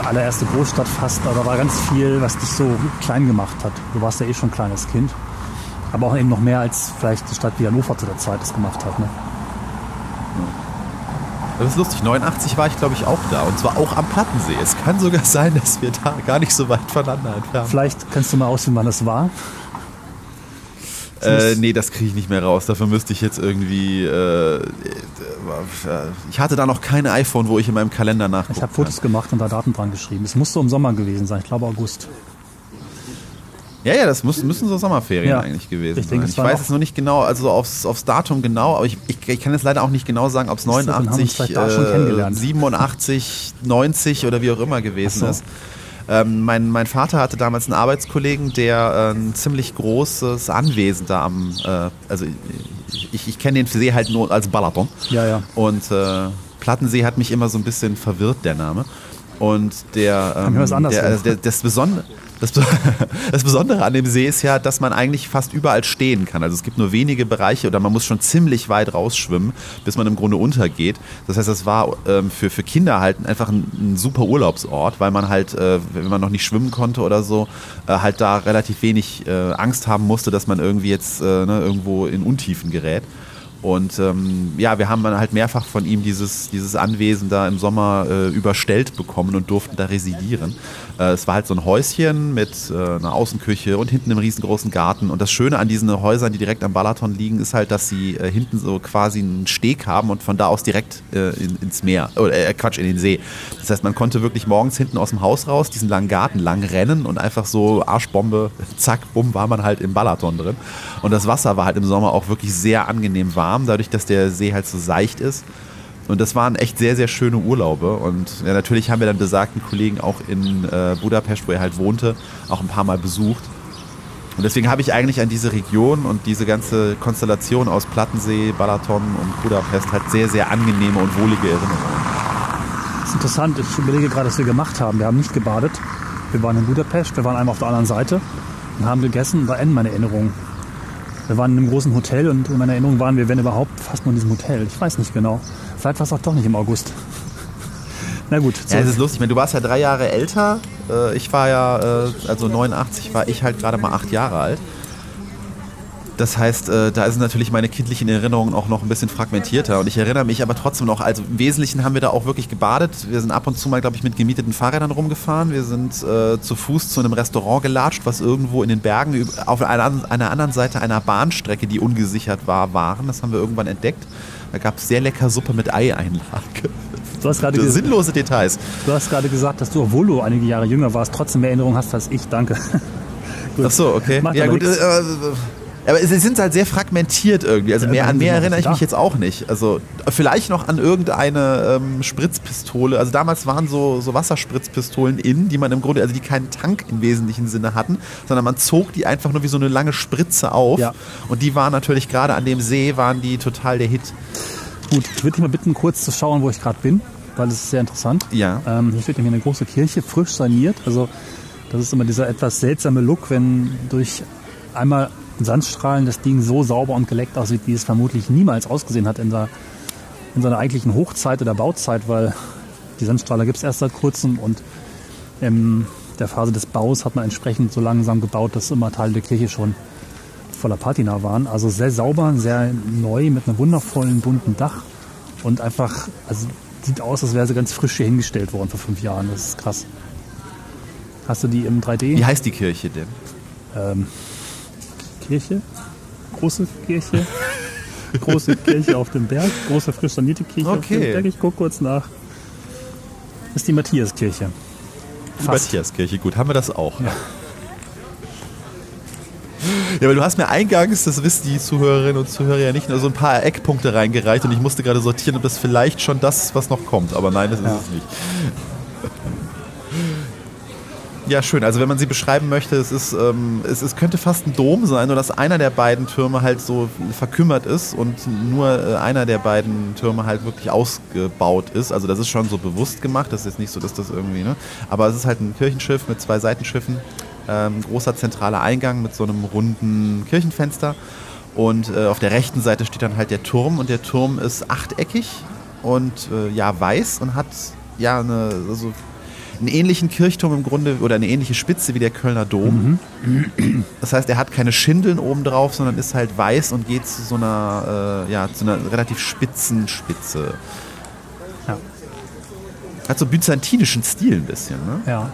auch allererste Großstadt fast, aber da war ganz viel, was dich so klein gemacht hat. Du warst ja eh schon ein kleines Kind. Aber auch eben noch mehr als vielleicht die Stadt wie Hannover zu der Zeit das gemacht hat. Ne? Das ist lustig. 89 war ich, glaube ich, auch da. Und zwar auch am Plattensee. Es kann sogar sein, dass wir da gar nicht so weit voneinander entfernt Vielleicht kannst du mal ausführen, wann das war. Äh, nee, das kriege ich nicht mehr raus. Dafür müsste ich jetzt irgendwie. Äh, ich hatte da noch kein iPhone, wo ich in meinem Kalender nachgucken Ich habe Fotos gemacht und da Daten dran geschrieben. Es musste im Sommer gewesen sein, ich glaube August. Ja, ja, das muss, müssen so Sommerferien Ja. eigentlich gewesen Ich denke, sein. Ich weiß noch- es nur nicht genau, also aufs, aufs Datum genau, aber ich, ich, ich kann jetzt leider auch nicht genau sagen, ob es Siehst du, dann haben wir uns 89, vielleicht da schon äh, kennengelernt. 87, 90 oder wie auch immer gewesen so. ist. Ähm, mein, mein Vater hatte damals einen Arbeitskollegen, der äh, ein ziemlich großes Anwesen da am, äh, also ich, ich kenne den See halt nur als Balaton. Ja, ja. Und äh, Plattensee hat mich immer so ein bisschen verwirrt, der Name. Und der, ähm, der, vor. der, das, Besondere, das, das Besondere an dem See ist ja, dass man eigentlich fast überall stehen kann. Also es gibt nur wenige Bereiche oder man muss schon ziemlich weit rausschwimmen, bis man im Grunde untergeht. Das heißt, das war ähm, für, für Kinder halt einfach ein, ein super Urlaubsort, weil man halt, äh, wenn man noch nicht schwimmen konnte oder so, äh, halt da relativ wenig äh, Angst haben musste, dass man irgendwie jetzt äh, ne, irgendwo in Untiefen gerät. Und ähm, ja, wir haben dann halt mehrfach von ihm dieses, dieses Anwesen da im Sommer äh, überstellt bekommen und durften da residieren. Äh, es war halt so ein Häuschen mit äh, einer Außenküche und hinten einem riesengroßen Garten. Und das Schöne an diesen Häusern, die direkt am Balaton liegen, ist halt, dass sie äh, hinten so quasi einen Steg haben und von da aus direkt in, ins Meer, oder äh, Quatsch, in den See. Das heißt, man konnte wirklich morgens hinten aus dem Haus raus diesen langen Garten lang rennen und einfach so Arschbombe, zack, bumm, war man halt im Balaton drin. Und das Wasser war halt im Sommer auch wirklich sehr angenehm warm, dadurch, dass der See halt so seicht ist. Und das waren echt sehr, sehr schöne Urlaube. Und ja, natürlich haben wir dann besagten Kollegen auch in äh, Budapest, wo er halt wohnte, auch ein paar Mal besucht. Und deswegen habe ich eigentlich an diese Region und diese ganze Konstellation aus Plattensee, Balaton und Budapest halt sehr, sehr angenehme und wohlige Erinnerungen. Das ist interessant. Ich überlege gerade, was wir gemacht haben. Wir haben nicht gebadet. Wir waren in Budapest. Wir waren einmal auf der anderen Seite und haben gegessen. Da enden meine Erinnerungen. Wir waren in einem großen Hotel und in meiner Erinnerung waren wir, wenn überhaupt, fast nur in diesem Hotel. Ich weiß nicht genau. Vielleicht war es auch doch nicht im August. Na gut, Ja, es ist lustig. Du warst ja drei Jahre älter. Äh, Ich war ja, äh, also 89 war ich halt gerade mal acht Jahre alt. Das heißt, äh, da sind natürlich meine kindlichen Erinnerungen auch noch ein bisschen fragmentierter. Und ich erinnere mich aber trotzdem noch, also im Wesentlichen haben wir da auch wirklich gebadet. Wir sind ab und zu mal, glaube ich, mit gemieteten Fahrrädern rumgefahren. Wir sind äh, zu Fuß zu einem Restaurant gelatscht, was irgendwo in den Bergen auf einer, einer anderen Seite einer Bahnstrecke, die ungesichert war, waren. Das haben wir irgendwann entdeckt. Da gab es sehr lecker Suppe mit Eieinlage. du, hast gerade Sinnlose Details. du hast gerade gesagt, dass du, obwohl du einige Jahre jünger warst, trotzdem mehr Erinnerungen hast als ich. Danke. Ach so, okay. Macht ja gut, äh, äh, aber sie sind halt sehr fragmentiert irgendwie. Also mehr, an mehr erinnere ich mich jetzt auch nicht. Also vielleicht noch an irgendeine ähm, Spritzpistole. Also damals waren so, so Wasserspritzpistolen in, die man im Grunde, also die keinen Tank im wesentlichen Sinne hatten, sondern man zog die einfach nur wie so eine lange Spritze auf. Ja. Und die waren natürlich gerade an dem See, waren die total der Hit. Gut, ich würde dich mal bitten, kurz zu schauen, wo ich gerade bin, weil es ist sehr interessant. Ja. Ähm, hier steht nämlich eine große Kirche, frisch saniert. Also das ist immer dieser etwas seltsame Look, wenn durch einmal Sandstrahlen das Ding so sauber und geleckt aussieht, wie es vermutlich niemals ausgesehen hat in, der, in seiner eigentlichen Hochzeit oder Bauzeit, weil die Sandstrahler gibt es erst seit kurzem und in der Phase des Baus hat man entsprechend so langsam gebaut, dass immer Teile der Kirche schon voller Patina waren. Also sehr sauber, sehr neu mit einem wundervollen bunten Dach und einfach, also sieht aus, als wäre sie ganz frisch hier hingestellt worden vor fünf Jahren. Das ist krass. Hast du die im 3D? Wie heißt die Kirche denn? Ähm, Kirche? Große Kirche? Große Kirche auf dem Berg? Große frisch sanierte Kirche auf dem Okay. Berg? Ich gucke kurz nach. Das ist die Matthiaskirche. Die. Matthiaskirche, gut, haben wir das auch. Ja. weil du hast mir eingangs, das wissen die Zuhörerinnen und Zuhörer ja nicht, nur so ein paar Eckpunkte reingereicht und ich musste gerade sortieren, ob das vielleicht schon das ist, was noch kommt. Aber nein, das ist Ja. es nicht. Ja, schön. Also wenn man sie beschreiben möchte, es, ist, ähm, es, es könnte fast ein Dom sein, nur dass einer der beiden Türme halt so verkümmert ist und nur äh, einer der beiden Türme halt wirklich ausgebaut ist. Also das ist schon so bewusst gemacht. Das ist jetzt nicht so, dass das irgendwie, ne? Aber es ist halt ein Kirchenschiff mit zwei Seitenschiffen, ähm, großer zentraler Eingang mit so einem runden Kirchenfenster. Und äh, auf der rechten Seite steht dann halt der Turm und der Turm ist achteckig und äh, ja weiß und hat ja eine also einen ähnlichen Kirchturm im Grunde oder eine ähnliche Spitze wie der Kölner Dom. Das heißt, er hat keine Schindeln oben drauf, sondern ist halt weiß und geht zu so einer, äh, ja, zu einer relativ spitzen Spitze. Ja. Hat so byzantinischen Stil ein bisschen, ne? Ja.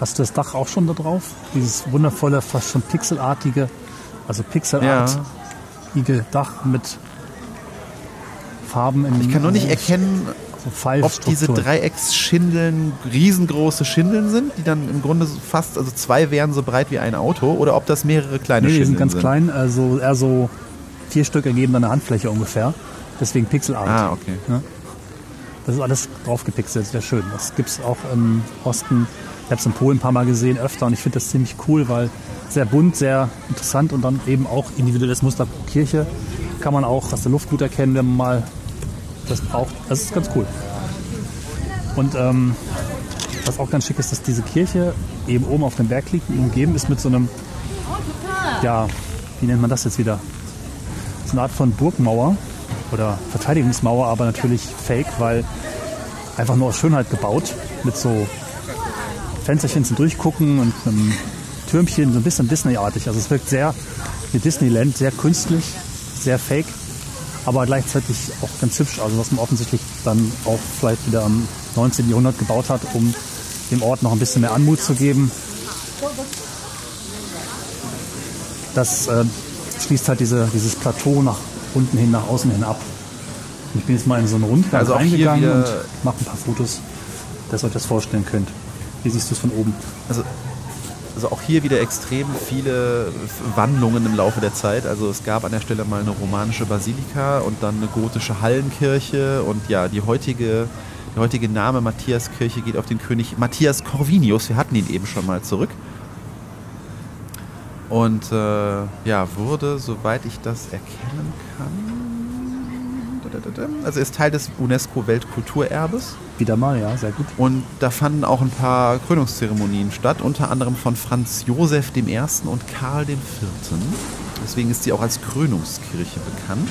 Hast du das Dach auch schon da drauf? Dieses wundervolle, fast schon pixelartige, also pixelartige Dach mit Farben in Ich kann nur nicht erkennen, ob diese. Dreiecksschindeln riesengroße Schindeln sind, die dann im Grunde fast, also zwei wären so breit wie ein Auto, oder ob das mehrere kleine Nee, die Schindeln sind ganz sind. klein, also eher so vier Stück ergeben eine Handfläche ungefähr. Deswegen Pixelart. Ah, okay. Das ist alles draufgepixelt, sehr schön. Das gibt es auch im Osten Ich habe es in Polen ein paar Mal gesehen, öfter, und ich finde das ziemlich cool, weil sehr bunt, sehr interessant und dann eben auch individuelles Muster pro Kirche. Kann man auch aus der Luft gut erkennen, wenn man mal das braucht. Das ist ganz cool. Und ähm, was auch ganz schick ist, dass diese Kirche eben oben auf dem Berg liegt und umgeben ist mit so einem, ja, wie nennt man das jetzt wieder? So eine Art von Burgmauer oder Verteidigungsmauer, aber natürlich fake, weil einfach nur aus Schönheit gebaut. Mit so Fensterchen zum Durchgucken und einem Türmchen, so ein bisschen Disney-artig. Also es wirkt sehr wie Disneyland, sehr künstlich, sehr fake, aber gleichzeitig auch ganz hübsch. Also was man offensichtlich dann auch vielleicht wieder am 19. Jahrhundert gebaut hat, um dem Ort noch ein bisschen mehr Anmut zu geben. Das äh, schließt halt diese, dieses Plateau nach unten hin, nach außen hin ab. Und ich bin jetzt mal in so einen Rundgang Also reingegangen und mache ein paar Fotos, dass ihr euch das vorstellen könnt. Wie siehst du es von oben? Also, also auch hier wieder extrem viele Wandlungen im Laufe der Zeit. Also es gab an der Stelle mal eine romanische Basilika und dann eine gotische Hallenkirche und ja, die heutige, der heutige Name Matthiaskirche geht auf den König Matthias Corvinius. Wir hatten ihn eben schon mal zurück. Und äh, ja, wurde, soweit ich das erkennen kann, also ist Teil des UNESCO-Weltkulturerbes. Wieder mal, ja, sehr gut. Und da fanden auch ein paar Krönungszeremonien statt, unter anderem von Franz Josef I. und Karl IV. Deswegen ist sie auch als Krönungskirche bekannt.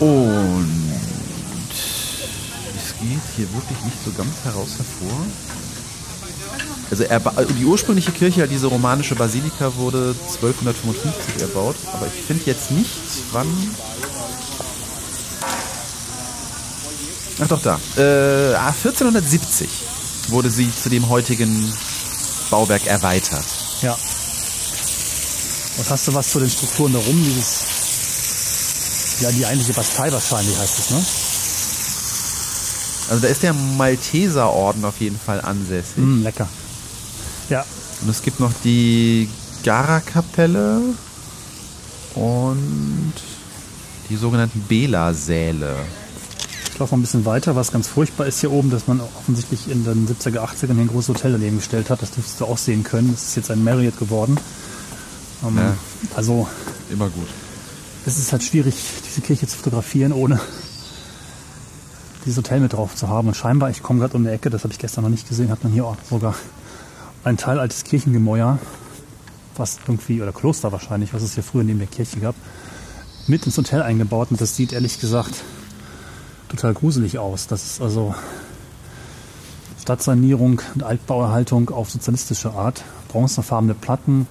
Und es geht hier wirklich nicht so ganz heraus hervor. Also er, die ursprüngliche Kirche, diese romanische Basilika, wurde 1255 erbaut. Aber ich finde jetzt nicht, wann Ach doch, da. Äh, ah, 1470 wurde sie zu dem heutigen Bauwerk erweitert. Ja. Und hast du was zu den Strukturen darum? Dieses, ja, die eigentliche Bastei wahrscheinlich heißt es, ne? Also da ist der Malteserorden auf jeden Fall ansässig. Mm, lecker. Ja, Und es gibt noch die Gara-Kapelle und die sogenannten Bela-Säle. Ich laufe mal ein bisschen weiter. Was ganz furchtbar ist hier oben, dass man offensichtlich in den 70er, 80ern hier ein großes Hotel daneben gestellt hat. Das dürftest du auch sehen können. Das ist jetzt ein Marriott geworden. Ähm, Ja. Also Immer gut. es ist halt schwierig, diese Kirche zu fotografieren, ohne dieses Hotel mit drauf zu haben. Und scheinbar, ich komme gerade um die Ecke, das habe ich gestern noch nicht gesehen, hat man hier auch sogar ein Teil altes Kirchengemäuer, was irgendwie, oder Kloster wahrscheinlich, was es hier früher neben der Kirche gab, mit ins Hotel eingebaut. Und das sieht ehrlich gesagt total gruselig aus. Das ist also Stadtsanierung und Altbauerhaltung auf sozialistische Art. Bronzefarbene Platten,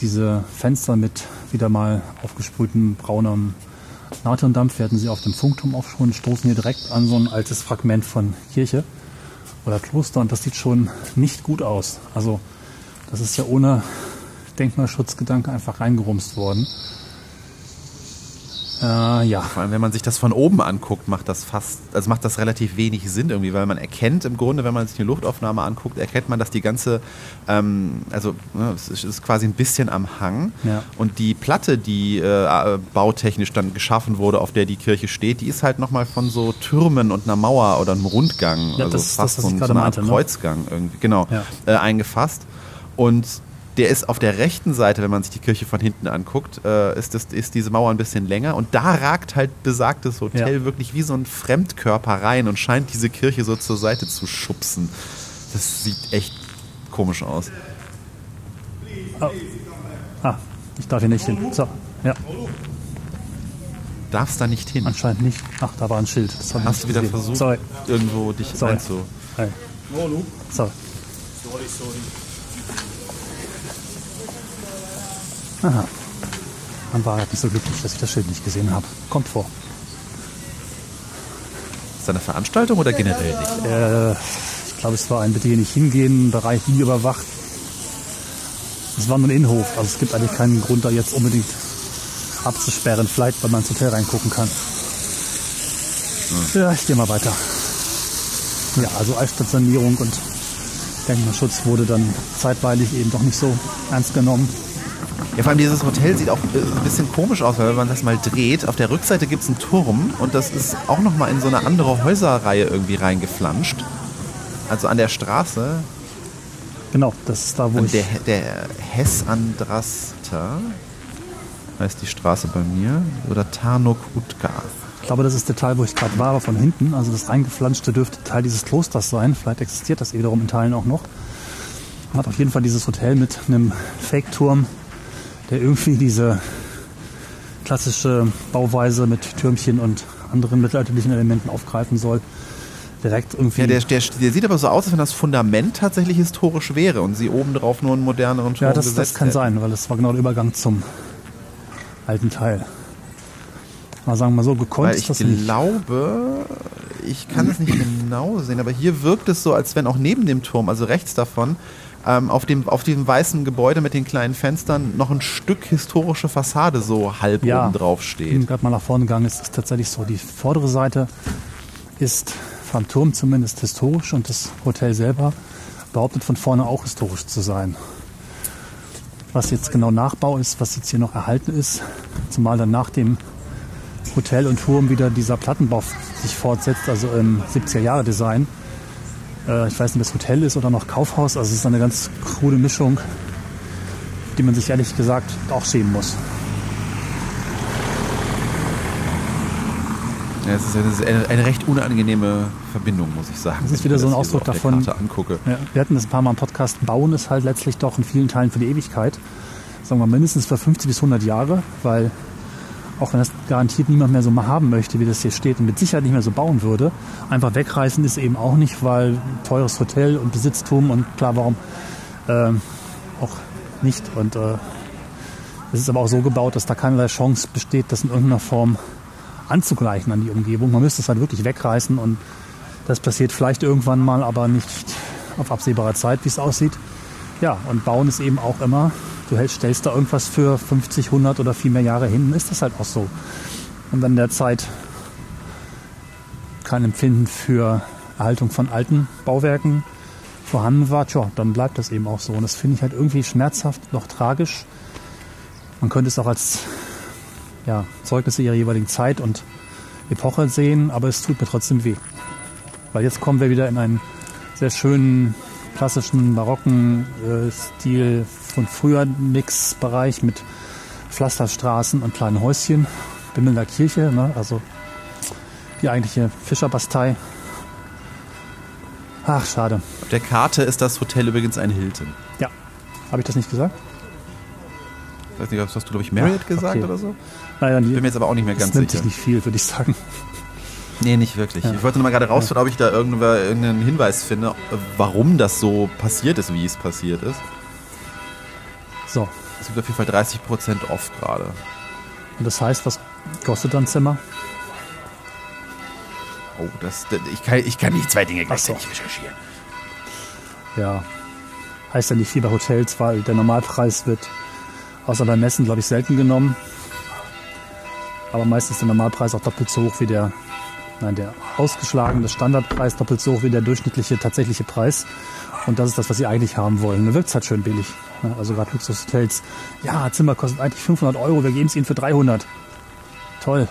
diese Fenster mit wieder mal aufgesprühtem braunem Natriumdampf. Wir hatten sie auf dem Funkturm auch stoßen hier direkt an so ein altes Fragment von Kirche oder Kloster und das sieht schon nicht gut aus. Also das ist ja ohne Denkmalschutzgedanke einfach reingerumst worden. Äh, ja, Vor allem, wenn man sich das von oben anguckt, macht das fast, also macht das relativ wenig Sinn irgendwie, weil man erkennt im Grunde, wenn man sich eine Luftaufnahme anguckt, erkennt man, dass die ganze, ähm, also ne, es ist- quasi ein bisschen am Hang Ja. und die Platte, die äh, bautechnisch dann geschaffen wurde, auf der die Kirche steht, die ist halt nochmal von so Türmen und einer Mauer oder einem Rundgang, Ja, also das fast das, so, so eine Art meinte, ne? Kreuzgang irgendwie, genau, Ja. äh, eingefasst und der ist auf der rechten Seite, wenn man sich die Kirche von hinten anguckt, äh, ist, das, ist diese Mauer ein bisschen länger. Und da ragt halt besagtes Hotel Ja. wirklich wie so ein Fremdkörper rein und scheint diese Kirche so zur Seite zu schubsen. Das sieht echt komisch aus. ah, ich darf hier nicht hin. So, ja, Darfst da nicht hin. anscheinend nicht. Ach, da war ein Schild. Das Hast du wieder gesehen. versucht, Sorry, irgendwo dich Sorry. einzu... Hey. Sorry. Aha. Man war halt nicht so glücklich, dass ich das Schild nicht gesehen habe. Kommt vor. Ist das eine Veranstaltung oder generell nicht? Äh, ich glaube, es war ein Bitte hier nicht hingehen, Bereich nie überwacht. Es war nur ein Innenhof, also es gibt eigentlich keinen Grund, da jetzt unbedingt abzusperren. Vielleicht, weil man ins Hotel reingucken kann. Ja, ich gehe mal weiter. Ja, also Altstadtsanierung und Denkmalschutz wurde dann zeitweilig eben doch nicht so ernst genommen. Ja, vor allem dieses Hotel sieht auch ein bisschen komisch aus, weil wenn man das mal dreht, auf der Rückseite gibt es einen Turm und das ist auch nochmal in so eine andere Häuserreihe irgendwie reingeflanscht. Also an der Straße, Genau, das ist da, wo ich. der, der Hess Andrasta, heißt die Straße bei mir, oder Tarnok Utka. Ich glaube, das ist der Teil, wo ich gerade war, aber von hinten. Also das eingeflanschte dürfte Teil dieses Klosters sein. Vielleicht existiert das eh wiederum in Teilen auch noch. Man hat auf jeden Fall dieses Hotel mit einem Fake-Turm, der irgendwie diese klassische Bauweise mit Türmchen und anderen mittelalterlichen Elementen aufgreifen soll. Direkt irgendwie. Ja, der, der, der sieht aber so aus, als wenn das Fundament tatsächlich historisch wäre und sie obendrauf nur einen moderneren Turm ja, das, das kann hätten. sein, weil das war genau der Übergang zum alten Teil. Mal sagen wir mal so, gekonnt Weil ist ich das nicht. glaube, ich kann es nicht genau sehen, aber hier wirkt es so, als wenn auch neben dem Turm, also rechts davon, ähm, auf, dem, auf diesem weißen Gebäude mit den kleinen Fenstern noch ein Stück historische Fassade so halb Ja. oben drauf Ich bin steht. gerade mal nach vorne gegangen, es ist tatsächlich so. Die vordere Seite ist vom Turm zumindest historisch und das Hotel selber behauptet von vorne auch historisch zu sein. Was jetzt genau Nachbau ist, was jetzt hier noch erhalten ist, zumal dann nach dem Hotel und Turm wieder dieser Plattenbau sich fortsetzt, also im 70er-Jahre-Design. Äh, ich weiß nicht, ob es Hotel ist oder noch Kaufhaus, also es ist eine ganz krude Mischung, die man sich ehrlich gesagt auch schämen muss. Ja, es ist, eine, eine recht unangenehme Verbindung, muss ich sagen. Das ist wieder so ein Ausdruck der davon-. Ja, wir hatten das ein paar Mal im Podcast. Bauen ist halt letztlich doch in vielen Teilen für die Ewigkeit. Sagen wir mindestens für 50 bis 100 Jahre, weil auch wenn das garantiert niemand mehr so mal haben möchte, wie das hier steht und mit Sicherheit nicht mehr so bauen würde, einfach wegreißen ist eben auch nicht, weil teures Hotel und Besitztum und klar, warum ähm, auch nicht. Und äh, es ist aber auch so gebaut, dass da keinerlei Chance besteht, das in irgendeiner Form anzugleichen an die Umgebung. Man müsste es halt wirklich wegreißen und das passiert vielleicht irgendwann mal, aber nicht auf absehbarer Zeit, wie es aussieht. Ja, und bauen ist eben auch immer, du hältst, stellst da irgendwas für 50, 100 oder viel mehr Jahre hin, ist das halt auch so. Und wenn derzeit kein Empfinden für Erhaltung von alten Bauwerken vorhanden war, tja, dann bleibt das eben auch so. Und das finde ich halt irgendwie schmerzhaft, noch tragisch. Man könnte es auch als ja, Zeugnisse ihrer jeweiligen Zeit und Epoche sehen, aber es tut mir trotzdem weh. Weil jetzt kommen wir wieder in einen sehr schönen, klassischen, barocken äh, Stil von früher Mix-Bereich mit Pflasterstraßen und kleinen Häuschen, Bimmelnder Kirche, ne? also die eigentliche Fischerbastei. Ach, schade. Auf der Karte ist das Hotel übrigens ein Hilton. Ja, habe ich das nicht gesagt? Ich weiß nicht, hast du, glaube ich, Marriott gesagt okay. oder so? Naja, die, Bin mir jetzt aber auch nicht mehr das ganz nimmt sicher. sich nicht viel, würde ich sagen. Nee, nicht wirklich. Ja. Ich wollte nur mal gerade rausfinden, ob ich da irgendeinen Hinweis finde, warum das so passiert ist, wie es passiert ist. So, Es gibt auf jeden Fall 30% off gerade. und das heißt, was kostet dann Zimmer? Oh, das, ich, kann, ich kann nicht zwei Dinge Ach so. gleichzeitig recherchieren. Ja, heißt ja nicht viel bei Hotels, weil der Normalpreis wird außer bei Messen, glaube ich, selten genommen. Aber meistens ist der Normalpreis auch doppelt so hoch wie der, nein, der ausgeschlagene Standardpreis doppelt so hoch wie der durchschnittliche tatsächliche Preis. Und das ist das, was sie eigentlich haben wollen. Dann wirkt es halt schön billig. Also gerade Luxushotels. Ja, Zimmer kostet eigentlich 500 Euro, wir geben es ihnen für 300. Toll.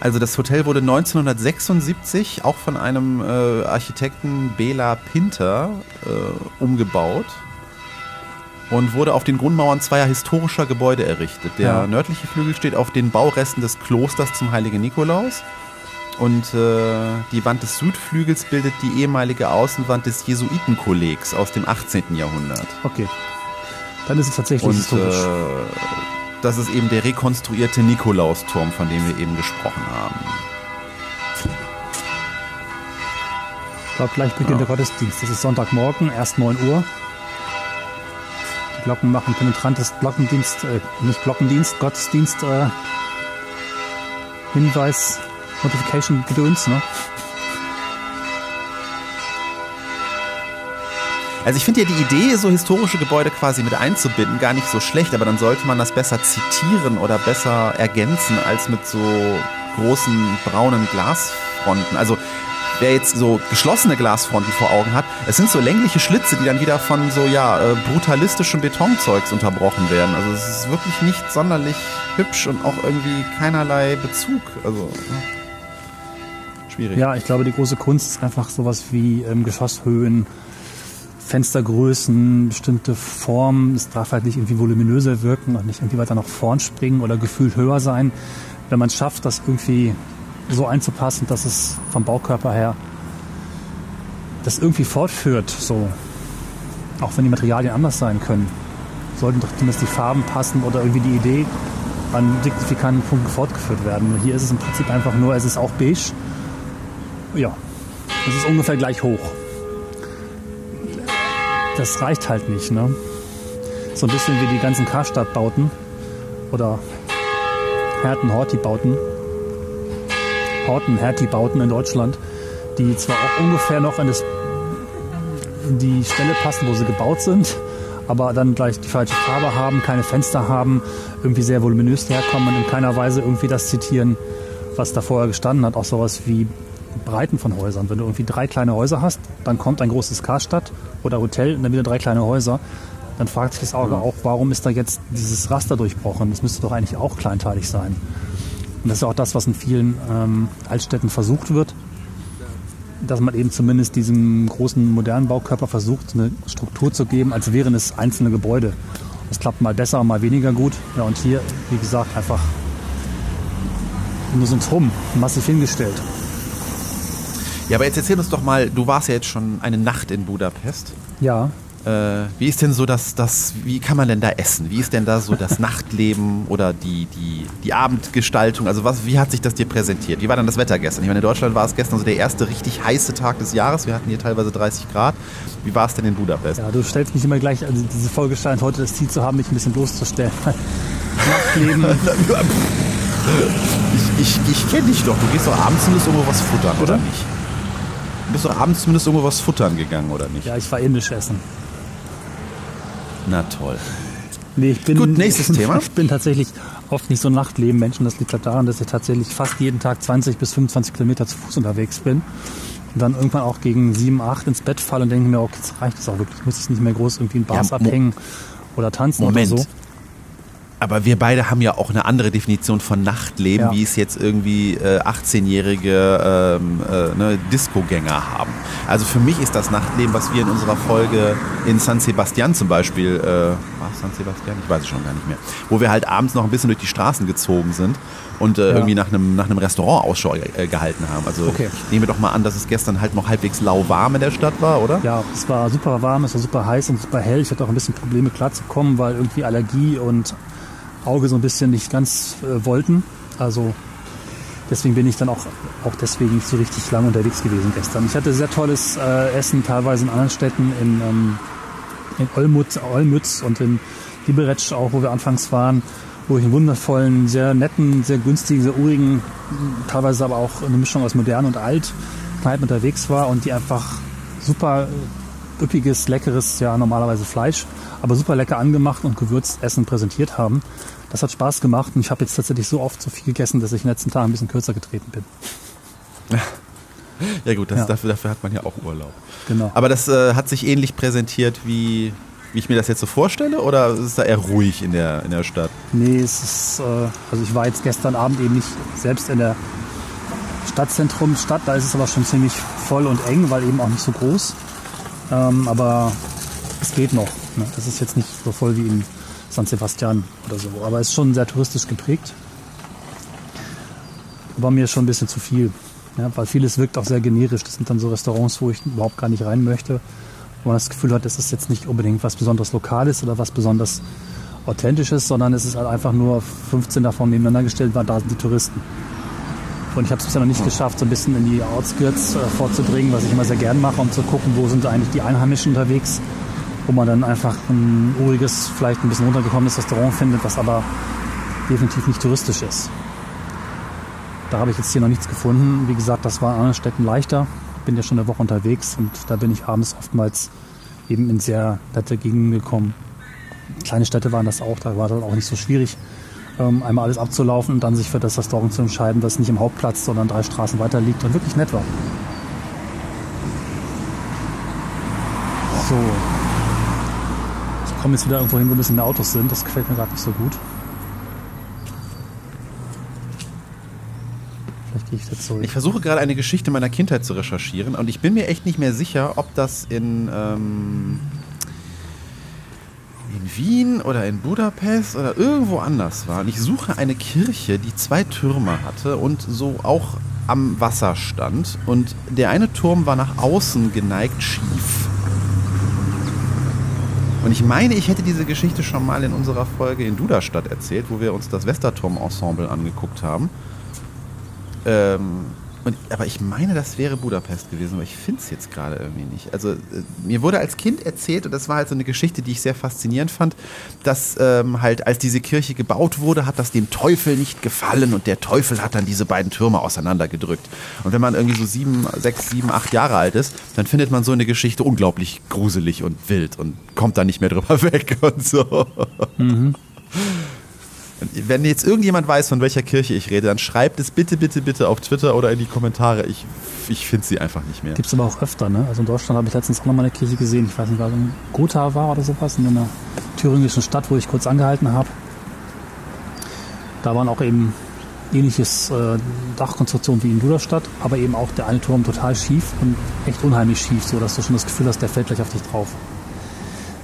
Also das Hotel wurde 1976 auch von einem äh, Architekten Bela Pinter äh, umgebaut und wurde auf den Grundmauern zweier historischer Gebäude errichtet. Der Ja. nördliche Flügel steht auf den Bauresten des Klosters zum Heiligen Nikolaus und äh, die Wand des Südflügels bildet die ehemalige Außenwand des Jesuitenkollegs aus dem 18. Jahrhundert. Okay. Dann ist es tatsächlich Und historisch. äh, das ist eben der rekonstruierte Nikolausturm, von dem wir eben gesprochen haben. Ich glaube, gleich beginnt der Gottesdienst. Es ist Sonntagmorgen, erst 9 Uhr. Die Glocken machen penetrantes Glockendienst, äh, nicht Glockendienst, Gottesdienst, äh, Hinweis, Notification Gedöns, ne? Also ich finde ja die Idee, so historische Gebäude quasi mit einzubinden, gar nicht so schlecht, aber dann sollte man das besser zitieren oder besser ergänzen als mit so großen braunen Glasfronten. Also wer jetzt so geschlossene Glasfronten vor Augen hat, es sind so längliche Schlitze, die dann wieder von so ja äh, brutalistischem Betonzeugs unterbrochen werden. Also es ist wirklich nicht sonderlich hübsch und auch irgendwie keinerlei Bezug. Also. Schwierig. Ja, ich glaube, die große Kunst ist einfach sowas wie ähm, Geschosshöhen, Fenstergrößen, bestimmte Formen. Es darf halt nicht irgendwie voluminöser wirken und nicht irgendwie weiter nach vorn springen oder gefühlt höher sein. Wenn man es schafft, das irgendwie so einzupassen, dass es vom Baukörper her das irgendwie fortführt, so. Auch wenn die Materialien anders sein können, sollten doch zumindest die Farben passen oder irgendwie die Idee an signifikanten Punkten fortgeführt werden. Hier ist es im Prinzip einfach nur, es ist auch beige. Ja, es ist ungefähr gleich hoch. Das reicht halt nicht, ne? So ein bisschen wie die ganzen Karstadt-Bauten oder Herten-Horti-Bauten. Horten-Herti-Bauten in Deutschland, die zwar auch ungefähr noch an das, die Stelle passen, wo sie gebaut sind, aber dann gleich die falsche Farbe haben, keine Fenster haben, irgendwie sehr voluminös herkommen und in keiner Weise irgendwie das zitieren, was da vorher gestanden hat. Auch sowas wie Breiten von Häusern. Wenn du irgendwie drei kleine Häuser hast, dann kommt ein großes Karstadt oder Hotel und dann wieder drei kleine Häuser. Dann fragt sich das Auge auch, warum ist da jetzt dieses Raster durchbrochen? Das müsste doch eigentlich auch kleinteilig sein. Und das ist auch das, was in vielen ähm, Altstädten versucht wird dass man eben zumindest diesem großen modernen Baukörper versucht, eine Struktur zu geben, als wären es einzelne Gebäude. Das klappt mal besser, mal weniger gut. Ja, und hier, wie gesagt, einfach nur so ein Trumm, massiv hingestellt. Ja, aber jetzt erzähl uns doch mal, du warst ja jetzt schon eine Nacht in Budapest. Ja. Äh, wie ist denn so das, das, wie kann man denn da essen? Wie ist denn da so das Nachtleben oder die, die, die Abendgestaltung? Also was, wie hat sich das dir präsentiert? Wie war dann das Wetter gestern? Ich meine, in Deutschland war es gestern so der erste richtig heiße Tag des Jahres. Wir hatten hier teilweise 30 Grad. Wie war es denn in Budapest? Ja, du stellst mich immer gleich, also diese Folge scheint heute das Ziel zu haben, mich ein bisschen bloßzustellen. Nachtleben. ich ich, ich kenne dich doch. Du gehst doch abends zumindest irgendwo was futtern, oder, oder nicht? Du bist doch abends zumindest irgendwo was futtern gegangen, oder nicht? Ja, ich war indisch essen. Na toll. Nee, ich bin, Gut, nächstes Thema. Ich bin tatsächlich oft nicht so ein Nachtleben-Mensch und das liegt halt daran, dass ich tatsächlich fast jeden Tag 20 bis 25 Kilometer zu Fuß unterwegs bin und dann irgendwann auch gegen 7, 8 ins Bett falle und denke mir, okay, jetzt reicht es auch wirklich. Ich muss jetzt nicht mehr groß irgendwie in Bars ja, abhängen oder tanzen Moment. oder so. Aber wir beide haben ja auch eine andere Definition von Nachtleben, ja. wie es jetzt irgendwie äh, 18-jährige ähm, äh, ne, Disco-Gänger haben. Also für mich ist das Nachtleben, was wir in unserer Folge in San Sebastian zum Beispiel, äh, war San Sebastian? Ich weiß es schon gar nicht mehr, wo wir halt abends noch ein bisschen durch die Straßen gezogen sind und äh, ja. irgendwie nach einem, nach einem Restaurant Ausschau äh, gehalten haben. Also okay. ich nehme doch mal an, dass es gestern halt noch halbwegs lauwarm in der Stadt war, oder? Ja, es war super warm, es war super heiß und super hell. Ich hatte auch ein bisschen Probleme klarzukommen, weil irgendwie Allergie und Auge so ein bisschen nicht ganz äh, wollten. Also deswegen bin ich dann auch, auch deswegen nicht so richtig lang unterwegs gewesen gestern. Ich hatte sehr tolles äh, Essen, teilweise in anderen Städten, in, ähm, in Olmütz, Olmütz und in Liberec auch, wo wir anfangs waren, wo ich einen wundervollen, sehr netten, sehr günstigen, sehr urigen, teilweise aber auch eine Mischung aus modern und alt Kneipen unterwegs war und die einfach super üppiges, leckeres, ja normalerweise Fleisch, aber super lecker angemacht und gewürzt Essen präsentiert haben. Das hat Spaß gemacht und ich habe jetzt tatsächlich so oft so viel gegessen, dass ich in den letzten Tagen ein bisschen kürzer getreten bin. Ja gut, ja. Dafür, dafür, hat man ja auch Urlaub. Genau. Aber das äh, hat sich ähnlich präsentiert, wie, wie ich mir das jetzt so vorstelle, oder ist es da eher ruhig in der, in der Stadt? Nee, es ist, äh, also ich war jetzt gestern Abend eben nicht selbst in der Stadtzentrum Stadt, da ist es aber schon ziemlich voll und eng, weil eben auch nicht so groß. Ähm, aber es geht noch. Ne? Das ist jetzt nicht so voll wie in San Sebastian oder so. Aber es ist schon sehr touristisch geprägt. War mir schon ein bisschen zu viel. Ja, weil vieles wirkt auch sehr generisch. Das sind dann so Restaurants, wo ich überhaupt gar nicht rein möchte. Wo man das Gefühl hat, das ist jetzt nicht unbedingt was besonders Lokales oder was besonders Authentisches, sondern es ist halt einfach nur 15 davon nebeneinander gestellt, weil da sind die Touristen. Und ich habe es bisher noch nicht geschafft, so ein bisschen in die Outskirts äh, vorzudringen, was ich immer sehr gern mache, um zu gucken, wo sind eigentlich die Einheimischen unterwegs wo man dann einfach ein uriges, vielleicht ein bisschen runtergekommenes Restaurant findet, was aber definitiv nicht touristisch ist. Da habe ich jetzt hier noch nichts gefunden. Wie gesagt, das war in anderen Städten leichter. Bin ja schon eine Woche unterwegs und da bin ich abends oftmals eben in sehr nette Gegenden gekommen. Kleine Städte waren das auch, da war das auch nicht so schwierig, ähm, einmal alles abzulaufen und dann sich für das Restaurant zu entscheiden, das nicht im Hauptplatz, sondern drei Straßen weiter liegt und wirklich nett war. So, komme jetzt wieder irgendwo hin, wo ein bisschen mehr Autos sind. Das gefällt mir gerade nicht so gut. Vielleicht gehe ich jetzt zurück. Ich versuche gerade eine Geschichte meiner Kindheit zu recherchieren und ich bin mir echt nicht mehr sicher, ob das in, ähm, in Wien oder in Budapest oder irgendwo anders war. Und ich suche eine Kirche, die zwei Türme hatte und so auch am Wasser stand. Und der eine Turm war nach außen geneigt schief. Und ich meine, ich hätte diese Geschichte schon mal in unserer Folge in Duderstadt erzählt, wo wir uns das Westerturm-Ensemble angeguckt haben. Ähm, und, aber ich meine, das wäre Budapest gewesen, aber ich finde es jetzt gerade irgendwie nicht. Also äh, mir wurde als Kind erzählt, und das war halt so eine Geschichte, die ich sehr faszinierend fand, dass ähm, halt als diese Kirche gebaut wurde, hat das dem Teufel nicht gefallen und der Teufel hat dann diese beiden Türme auseinandergedrückt. Und wenn man irgendwie so sieben, sechs, sieben, acht Jahre alt ist, dann findet man so eine Geschichte unglaublich gruselig und wild und kommt da nicht mehr drüber weg und so. Mhm. Wenn jetzt irgendjemand weiß, von welcher Kirche ich rede, dann schreibt es bitte, bitte, bitte auf Twitter oder in die Kommentare. Ich, ich finde sie einfach nicht mehr. Gibt es aber auch öfter, ne? Also in Deutschland habe ich letztens auch noch mal eine Kirche gesehen. Ich weiß nicht, was in Gotha war oder sowas, in einer thüringischen Stadt, wo ich kurz angehalten habe. Da waren auch eben ähnliches äh, Dachkonstruktion wie in Duderstadt, aber eben auch der eine Turm total schief und echt unheimlich schief, so dass du schon das Gefühl hast, der fällt gleich auf dich drauf.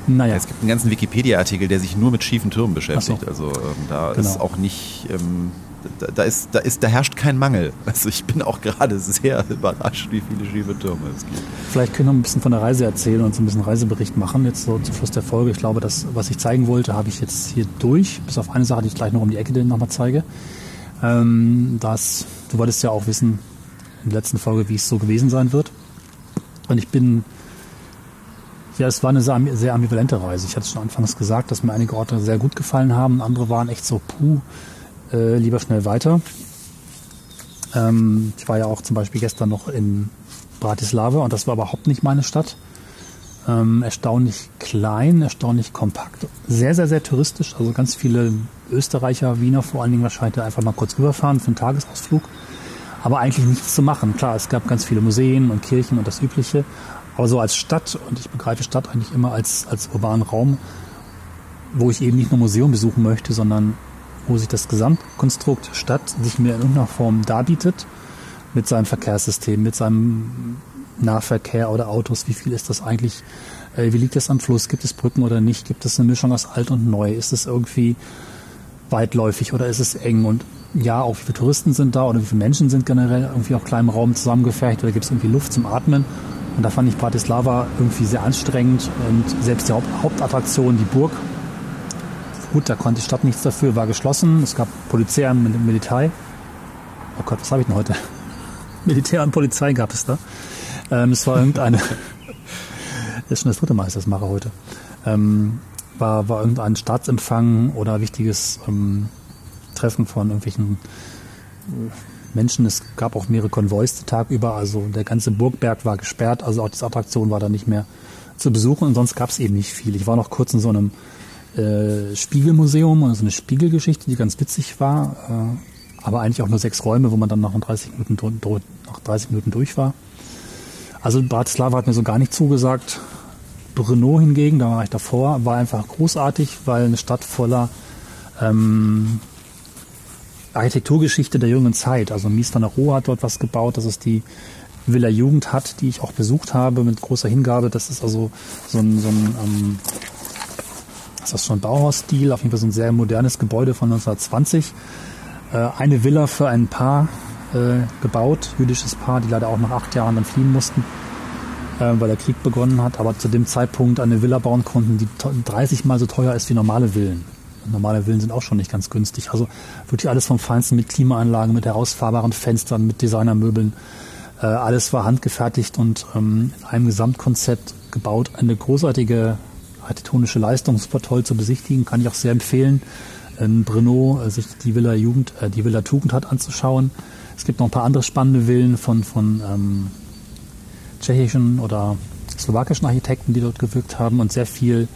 Naja. Es gibt einen ganzen Wikipedia-Artikel, der sich nur mit schiefen Türmen beschäftigt. So. Also ähm, da genau. ist auch nicht, ähm, da, da, ist, da, ist, da herrscht kein Mangel. Also ich bin auch gerade sehr überrascht, wie viele schiefe Türme es gibt. Vielleicht können wir ein bisschen von der Reise erzählen und so ein bisschen Reisebericht machen, jetzt so zum Schluss der Folge. Ich glaube, das, was ich zeigen wollte, habe ich jetzt hier durch. Bis auf eine Sache, die ich gleich noch um die Ecke nochmal zeige. Ähm, das, du wolltest ja auch wissen in der letzten Folge, wie es so gewesen sein wird. Und ich bin ja, es war eine sehr ambivalente Reise. Ich hatte schon anfangs gesagt, dass mir einige Orte sehr gut gefallen haben. Andere waren echt so, puh, äh, lieber schnell weiter. Ähm, ich war ja auch zum Beispiel gestern noch in Bratislava und das war überhaupt nicht meine Stadt. Ähm, erstaunlich klein, erstaunlich kompakt, sehr, sehr, sehr touristisch. Also ganz viele Österreicher, Wiener vor allen Dingen wahrscheinlich einfach mal kurz rüberfahren für einen Tagesausflug. Aber eigentlich nichts zu machen. Klar, es gab ganz viele Museen und Kirchen und das Übliche. Aber so als Stadt, und ich begreife Stadt eigentlich immer als, als urbanen Raum, wo ich eben nicht nur Museum besuchen möchte, sondern wo sich das Gesamtkonstrukt Stadt sich mir in irgendeiner Form darbietet, mit seinem Verkehrssystem, mit seinem Nahverkehr oder Autos, wie viel ist das eigentlich, äh, wie liegt das am Fluss, gibt es Brücken oder nicht, gibt es eine Mischung aus alt und neu, ist es irgendwie weitläufig oder ist es eng? Und ja, auch wie viele Touristen sind da oder wie viele Menschen sind generell irgendwie auf kleinem Raum zusammengefercht oder gibt es irgendwie Luft zum Atmen und da fand ich Bratislava irgendwie sehr anstrengend und selbst die Haupt Hauptattraktion, die Burg, gut, da konnte die Stadt nichts dafür, war geschlossen. Es gab Polizei und Militär. Oh Gott, was habe ich denn heute? Militär und Polizei gab es da. Ähm, es war irgendeine, das ist schon das dritte Mal, dass ich das mache heute. Ähm, war, war irgendein Staatsempfang oder wichtiges ähm, Treffen von irgendwelchen Menschen. Es gab auch mehrere Konvois den Tag über. Also der ganze Burgberg war gesperrt. Also auch diese Attraktion war da nicht mehr zu besuchen. Und sonst gab es eben nicht viel. Ich war noch kurz in so einem äh, Spiegelmuseum und so eine Spiegelgeschichte, die ganz witzig war. Äh, aber eigentlich auch nur sechs Räume, wo man dann nach 30 Minuten, nach 30 Minuten durch war. Also Bratislava hat mir so gar nicht zugesagt. Brno hingegen, da war ich davor, war einfach großartig, weil eine Stadt voller ähm, Architekturgeschichte der jungen Zeit. Also Mies van der hat dort was gebaut. Das ist die Villa Jugend hat, die ich auch besucht habe mit großer Hingabe. Das ist also so ein, so ein ähm, ist schon Bauhausstil, auf jeden Fall so ein sehr modernes Gebäude von 1920. Äh, eine Villa für ein Paar äh, gebaut, jüdisches Paar, die leider auch nach acht Jahren dann fliehen mussten, äh, weil der Krieg begonnen hat, aber zu dem Zeitpunkt eine Villa bauen konnten, die 30 mal so teuer ist wie normale Villen normale Villen sind auch schon nicht ganz günstig. Also wirklich alles vom Feinsten mit Klimaanlagen, mit herausfahrbaren Fenstern, mit Designermöbeln. Äh, alles war handgefertigt und ähm, in einem Gesamtkonzept gebaut. Eine großartige architektonische Leistung, super toll zu besichtigen, kann ich auch sehr empfehlen. In Brno äh, sich die Villa Jugend, äh, die Villa Tugend hat anzuschauen. Es gibt noch ein paar andere spannende Villen von, von ähm, tschechischen oder slowakischen Architekten, die dort gewirkt haben und sehr viel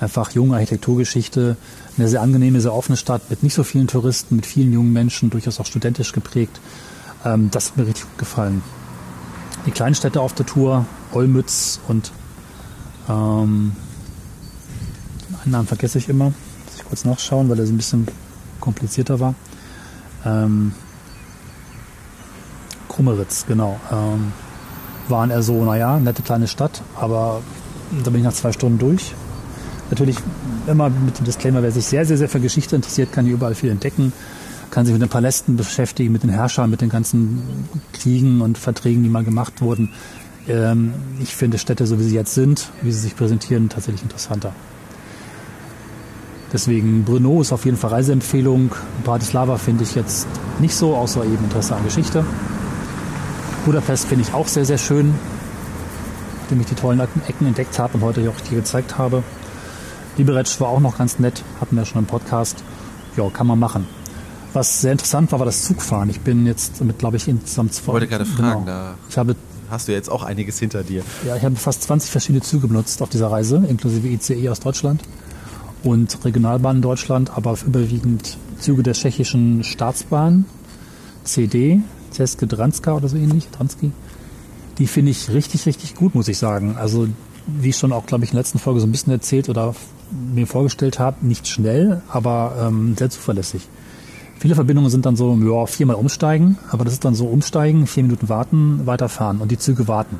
einfach junge Architekturgeschichte, eine sehr angenehme, sehr offene Stadt mit nicht so vielen Touristen, mit vielen jungen Menschen, durchaus auch studentisch geprägt. Ähm, das hat mir richtig gut gefallen. Die kleinen Städte auf der Tour, Olmütz und ähm, einen Namen vergesse ich immer, muss ich kurz nachschauen, weil er so ein bisschen komplizierter war. Ähm, Krummeritz, genau. Ähm, waren eher so, naja, nette kleine Stadt, aber da bin ich nach zwei Stunden durch. Natürlich immer mit dem Disclaimer, wer sich sehr, sehr, sehr für Geschichte interessiert, kann hier überall viel entdecken, kann sich mit den Palästen beschäftigen, mit den Herrschern, mit den ganzen Kriegen und Verträgen, die mal gemacht wurden. Ähm, ich finde Städte, so wie sie jetzt sind, wie sie sich präsentieren, tatsächlich interessanter. Deswegen Brno ist auf jeden Fall Reiseempfehlung. Bratislava finde ich jetzt nicht so, außer eben Interesse an Geschichte. Budapest finde ich auch sehr, sehr schön, nachdem ich die tollen Ecken entdeckt habe und heute auch die gezeigt habe. Liberec war auch noch ganz nett, hatten wir schon im Podcast. Ja, kann man machen. Was sehr interessant war, war das Zugfahren. Ich bin jetzt mit, glaube ich, insgesamt zwei. Ich wollte gerade fragen, genau. da Ich habe, hast du jetzt auch einiges hinter dir. ja, ich habe fast 20 verschiedene Züge benutzt auf dieser Reise, inklusive ICE aus Deutschland und Regionalbahn in Deutschland, aber überwiegend Züge der tschechischen Staatsbahn, CD, Ceske Dranska oder so ähnlich, Dransky. Die finde ich richtig, richtig gut, muss ich sagen. Also, wie ich schon auch, glaube ich, in der letzten Folge so ein bisschen erzählt oder mir vorgestellt habe, nicht schnell, aber ähm, sehr zuverlässig. Viele Verbindungen sind dann so, ja, viermal umsteigen, aber das ist dann so umsteigen, vier Minuten warten, weiterfahren und die Züge warten.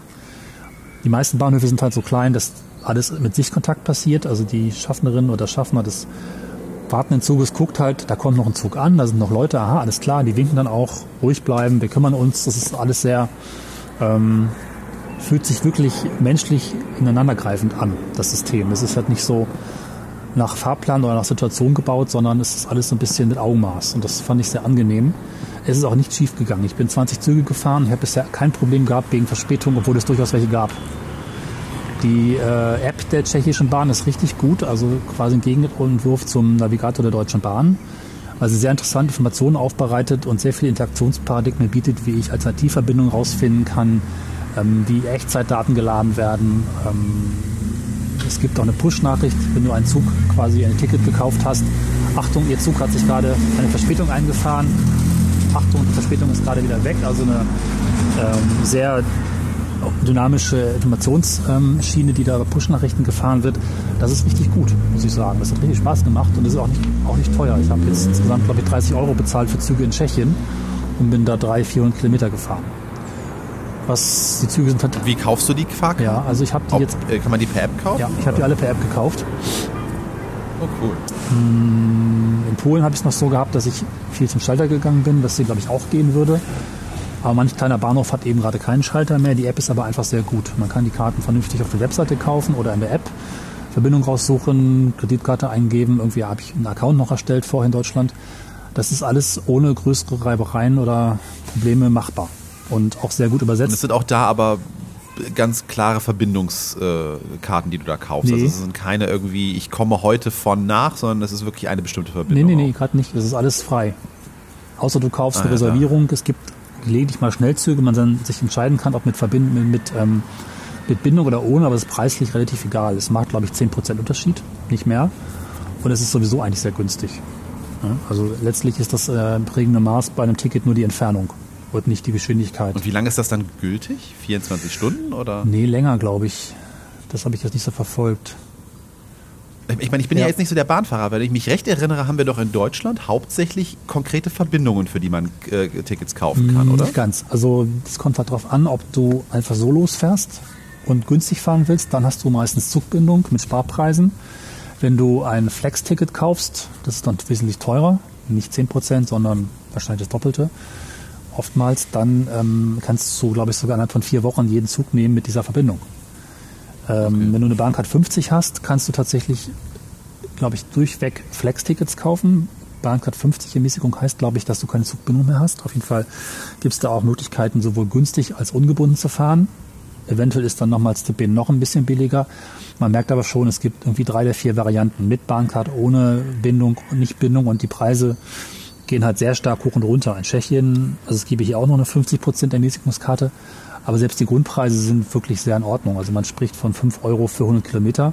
Die meisten Bahnhöfe sind halt so klein, dass alles mit Sichtkontakt passiert. Also die Schaffnerin oder Schaffner des wartenden Zuges guckt halt, da kommt noch ein Zug an, da sind noch Leute, aha, alles klar, die winken dann auch, ruhig bleiben, wir kümmern uns. Das ist alles sehr, ähm, fühlt sich wirklich menschlich ineinandergreifend an, das System. Es ist halt nicht so nach Fahrplan oder nach Situation gebaut, sondern es ist alles so ein bisschen mit Augenmaß. Und das fand ich sehr angenehm. Es ist auch nicht schief gegangen. Ich bin 20 Züge gefahren, habe bisher kein Problem gehabt wegen Verspätung, obwohl es durchaus welche gab. Die äh, App der tschechischen Bahn ist richtig gut, also quasi ein Gegenentwurf zum Navigator der Deutschen Bahn, weil sie sehr interessante Informationen aufbereitet und sehr viele Interaktionsparadigmen bietet, wie ich Alternativverbindungen rausfinden kann, ähm, wie Echtzeitdaten geladen werden. Ähm, es gibt auch eine Push-Nachricht, wenn du einen Zug quasi ein Ticket gekauft hast. Achtung, Ihr Zug hat sich gerade eine Verspätung eingefahren. Achtung, die Verspätung ist gerade wieder weg. Also eine ähm, sehr dynamische Informationsschiene, die da über Push-Nachrichten gefahren wird. Das ist richtig gut, muss ich sagen. Das hat richtig Spaß gemacht und ist auch nicht, auch nicht teuer. Ich habe jetzt insgesamt, glaube ich, 30 Euro bezahlt für Züge in Tschechien und bin da 300, 400 Kilometer gefahren. Was die Züge sind. Wie kaufst du die Fahrkarten? Ja, also ich habe die Ob, jetzt. äh, kann man die per App kaufen? Ja, ich habe die alle per App gekauft. Oh, cool. In Polen habe ich es noch so gehabt, dass ich viel zum Schalter gegangen bin, dass sie, glaube ich, auch gehen würde. Aber manch kleiner Bahnhof hat eben gerade keinen Schalter mehr. Die App ist aber einfach sehr gut. Man kann die Karten vernünftig auf der Webseite kaufen oder in der App. Verbindung raussuchen, Kreditkarte eingeben. Irgendwie habe ich einen Account noch erstellt vorher in Deutschland. Das ist alles ohne größere Reibereien oder Probleme machbar. Und auch sehr gut Und es übersetzt. sind auch da aber ganz klare Verbindungskarten, die du da kaufst. Nee. Also es sind keine irgendwie, ich komme heute von nach, sondern es ist wirklich eine bestimmte Nee, Verbindung. nee, nee, auch. gerade nicht. Das ist alles frei. Außer du kaufst Ah, eine ja. Reservierung. Es gibt gelegentlich mal Schnellzüge, man dann sich entscheiden kann, ob mit, Verbind mit, mit, ähm, mit Bindung oder ohne, aber es ist preislich relativ egal. Es macht, glaube ich, 10% Unterschied, nicht mehr. Und es ist sowieso eigentlich sehr günstig. Also letztlich ist das äh, prägende Maß bei einem Ticket nur die Entfernung und nicht die Geschwindigkeit. Und wie lange ist das dann gültig? 24 Stunden oder? Nee, länger, glaube ich. Das habe ich jetzt nicht so verfolgt. Ich meine, ich bin ja. Ja. jetzt nicht so der Bahnfahrer, wenn ich mich recht erinnere, haben wir doch in Deutschland hauptsächlich konkrete Verbindungen, für die man äh, Tickets kaufen kann, oder? Nicht ganz. Also es kommt halt darauf an, ob du einfach so losfährst und günstig fahren willst, dann hast du meistens Zugbindung mit Sparpreisen. Wenn du ein Flex-Ticket kaufst, das ist dann wesentlich teurer, nicht 10%, sondern wahrscheinlich das Doppelte. Oftmals, dann ähm, kannst du, glaube ich, sogar innerhalb von vier Wochen jeden Zug nehmen mit dieser Verbindung. Ähm, Wenn du eine Bahncard 50 hast, kannst du tatsächlich, glaube ich, durchweg Flex-Tickets kaufen. Bahncard 50 Ermäßigung heißt, glaube ich, dass du keine Zugbindung mehr hast. Auf jeden Fall gibt es da auch Möglichkeiten, sowohl günstig als ungebunden zu fahren. Eventuell ist dann nochmals die BIN noch ein bisschen billiger. Man merkt aber schon, es gibt irgendwie drei der vier Varianten mit Bahncard, ohne Bindung und nicht Bindung und die Preise gehen halt sehr stark hoch und runter. In Tschechien, also es gebe hier auch noch eine 50% Ermäßigungskarte, aber selbst die Grundpreise sind wirklich sehr in Ordnung. Also man spricht von 5 Euro für 100 Kilometer.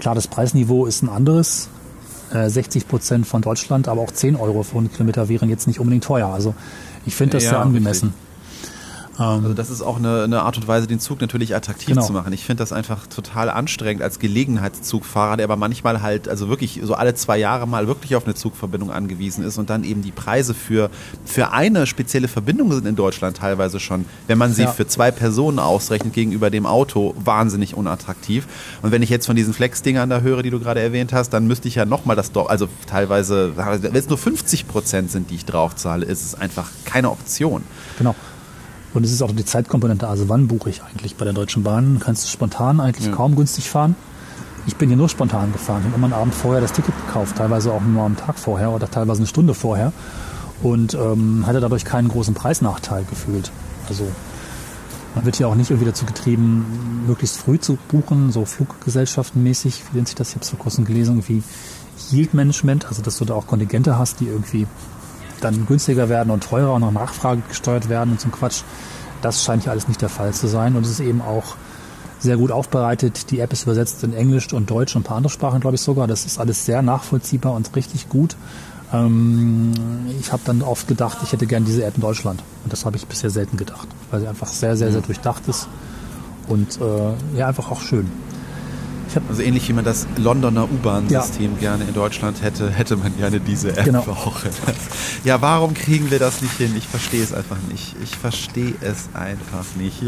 Klar, das Preisniveau ist ein anderes. Äh, 60 Prozent von Deutschland, aber auch 10 Euro für 100 Kilometer wären jetzt nicht unbedingt teuer. Also ich finde das Ja, sehr angemessen. Also das ist auch eine, eine Art und Weise, den Zug natürlich attraktiv Genau. zu machen. Ich finde das einfach total anstrengend als Gelegenheitszugfahrer, der aber manchmal halt, also wirklich so alle zwei Jahre mal wirklich auf eine Zugverbindung angewiesen ist und dann eben die Preise für, für eine spezielle Verbindung sind in Deutschland teilweise schon, wenn man sie Ja. für zwei Personen ausrechnet gegenüber dem Auto, wahnsinnig unattraktiv. Und wenn ich jetzt von diesen Flex-Dingern da höre, die du gerade erwähnt hast, dann müsste ich ja nochmal das, also teilweise, wenn es nur 50 Prozent sind, die ich draufzahle, ist es einfach keine Option. Genau. Und es ist auch die Zeitkomponente. Also wann buche ich eigentlich bei der Deutschen Bahn? Kannst du spontan eigentlich kaum günstig fahren. Ich bin hier nur spontan gefahren. Ich habe immer einen Abend vorher das Ticket gekauft, teilweise auch nur am Tag vorher oder teilweise eine Stunde vorher. Und ähm, hatte dadurch keinen großen Preisnachteil gefühlt. Also man wird ja auch nicht irgendwie dazu getrieben, möglichst früh zu buchen, so Fluggesellschaftenmäßig, wie nennt sich das? Ich habe es vor kurzem gelesen, irgendwie Yield Management, also dass du da auch Kontingente hast, die irgendwie dann günstiger werden und teurer und nach Nachfrage gesteuert werden und so ein Quatsch. Das scheint ja alles nicht der Fall zu sein und es ist eben auch sehr gut aufbereitet. Die App ist übersetzt in Englisch und Deutsch und ein paar andere Sprachen, glaube ich sogar. Das ist alles sehr nachvollziehbar und richtig gut. Ähm, ich habe dann oft gedacht, ich hätte gern diese App in Deutschland. Und das habe ich bisher selten gedacht, weil sie einfach sehr, sehr, sehr durchdacht ist und äh, ja, einfach auch schön. Also ähnlich wie man das Londoner U-Bahn-System gerne in Deutschland hätte, hätte man gerne diese App Genau. auch. Ja, warum kriegen wir das nicht hin? Ich verstehe es einfach nicht. Ich verstehe es einfach nicht.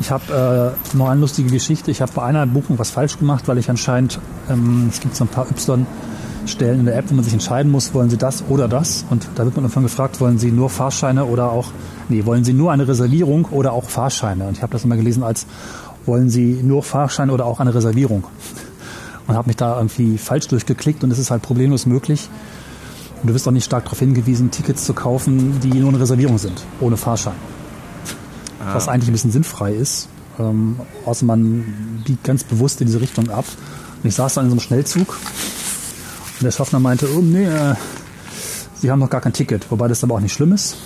Ich habe äh, noch eine lustige Geschichte. Ich habe bei einer Buchung was falsch gemacht, weil ich anscheinend, ähm, es gibt so ein paar Y-Stellen in der App, wo man sich entscheiden muss, wollen Sie das oder das? Und da wird man irgendwann gefragt, wollen Sie nur Fahrscheine oder auch, nee, wollen Sie nur eine Reservierung oder auch Fahrscheine? Und ich habe das immer gelesen als, wollen Sie nur Fahrscheine oder auch eine Reservierung? Und habe mich da irgendwie falsch durchgeklickt und es ist halt problemlos möglich. Und du wirst auch nicht stark darauf hingewiesen, Tickets zu kaufen, die nur eine Reservierung sind, ohne Fahrschein was eigentlich ein bisschen sinnfrei ist. Ähm, außer man biegt ganz bewusst in diese Richtung ab. Und ich saß dann in so einem Schnellzug und der Schaffner meinte, oh nee, äh, Sie haben noch gar kein Ticket. Wobei das aber auch nicht schlimm ist.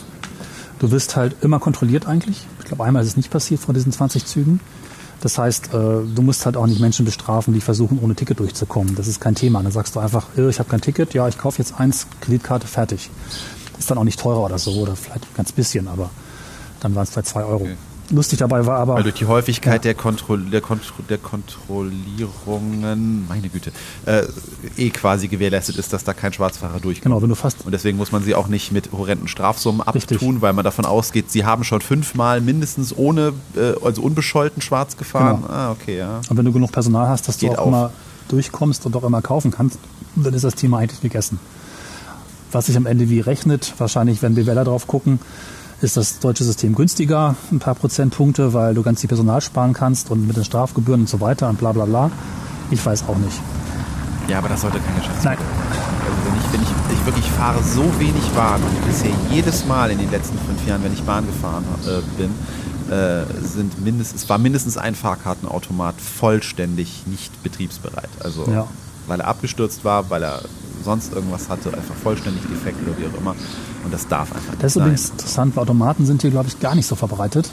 Du wirst halt immer kontrolliert eigentlich. Ich glaube, einmal ist es nicht passiert vor diesen 20 Zügen. Das heißt, äh, du musst halt auch nicht Menschen bestrafen, die versuchen, ohne Ticket durchzukommen. Das ist kein Thema. Dann sagst du einfach, äh, ich habe kein Ticket, ja, ich kaufe jetzt eins, Kreditkarte, fertig. Ist dann auch nicht teurer oder so, oder vielleicht ein ganz bisschen, aber dann waren es vielleicht zwei Euro. Lustig dabei war aber, Weil durch die Häufigkeit der, Kontroll der, Kontro der Kontrollierungen, meine Güte, äh, eh quasi gewährleistet ist, dass da kein Schwarzfahrer durchkommt. genau, wenn du fast Und deswegen muss man sie auch nicht mit horrenden Strafsummen Richtig. abtun, weil man davon ausgeht, sie haben schon fünfmal mindestens ohne, äh, also unbescholten schwarz gefahren. Genau. Ah, okay, ja. Und wenn du genug Personal hast, dass du Geht auch auf. immer durchkommst und auch immer kaufen kannst, dann ist das Thema eigentlich gegessen. Was sich am Ende wie rechnet, wahrscheinlich, wenn BWLer drauf gucken, ist das deutsche System günstiger, ein paar Prozentpunkte, weil du ganz viel Personal sparen kannst und mit den Strafgebühren und so weiter und bla bla bla. Ich weiß auch nicht. Ja, aber das sollte kein Geschäft Nein. Also wenn ich, wenn ich, ich wirklich fahre so wenig Bahn und bisher jedes Mal in den letzten fünf Jahren, wenn ich Bahn gefahren äh, bin, äh, sind mindestens, es war mindestens ein Fahrkartenautomat vollständig nicht betriebsbereit. Also Ja. weil er abgestürzt war, weil er sonst irgendwas hatte, einfach vollständig defekt oder wie auch immer. Und das darf einfach nicht Das ist sein. übrigens interessant, weil Automaten sind hier, glaube ich, gar nicht so verbreitet.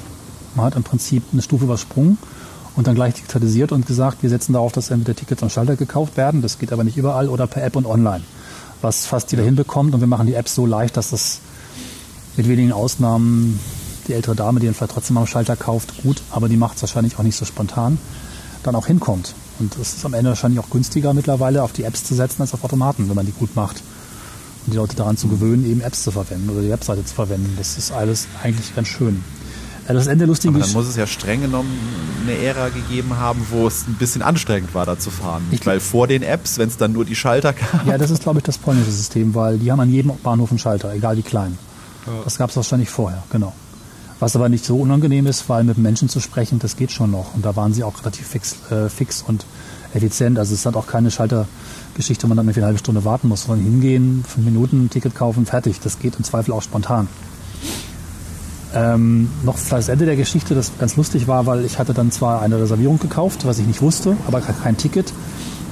Man hat im Prinzip eine Stufe übersprungen und dann gleich digitalisiert und gesagt, wir setzen darauf, dass entweder Tickets am Schalter gekauft werden, das geht aber nicht überall, oder per App und online. Was fast jeder hinbekommt und wir machen die Apps so leicht, dass das mit wenigen Ausnahmen die ältere Dame, die dann vielleicht trotzdem am Schalter kauft, gut, aber die macht es wahrscheinlich auch nicht so spontan, dann auch hinkommt. Und es ist am Ende wahrscheinlich auch günstiger mittlerweile auf die Apps zu setzen als auf Automaten, wenn man die gut macht die Leute daran zu gewöhnen, eben Apps zu verwenden oder die Webseite zu verwenden. Das ist alles eigentlich ganz schön. Äh, Das Ende lustige Aber dann muss es ja streng genommen eine Ära gegeben haben, wo es ein bisschen anstrengend war, da zu fahren. Ich- Weil vor den Apps, wenn es dann nur die Schalter gab, Ja, das ist, glaube ich, das polnische System, weil die haben an jedem Bahnhof einen Schalter, egal wie klein. Das gab es wahrscheinlich vorher, genau. Was aber nicht so unangenehm ist, weil mit Menschen zu sprechen, das geht schon noch. Und da waren sie auch relativ fix, äh, fix und effizient. Also es hat auch keine Schaltergeschichte, wo man dann eine halbe Stunde warten muss, sondern hingehen, fünf Minuten, Ticket kaufen, fertig. Das geht im Zweifel auch spontan. Ähm, noch das Ende der Geschichte, das ganz lustig war, weil ich hatte dann zwar eine Reservierung gekauft, was ich nicht wusste, aber kein Ticket.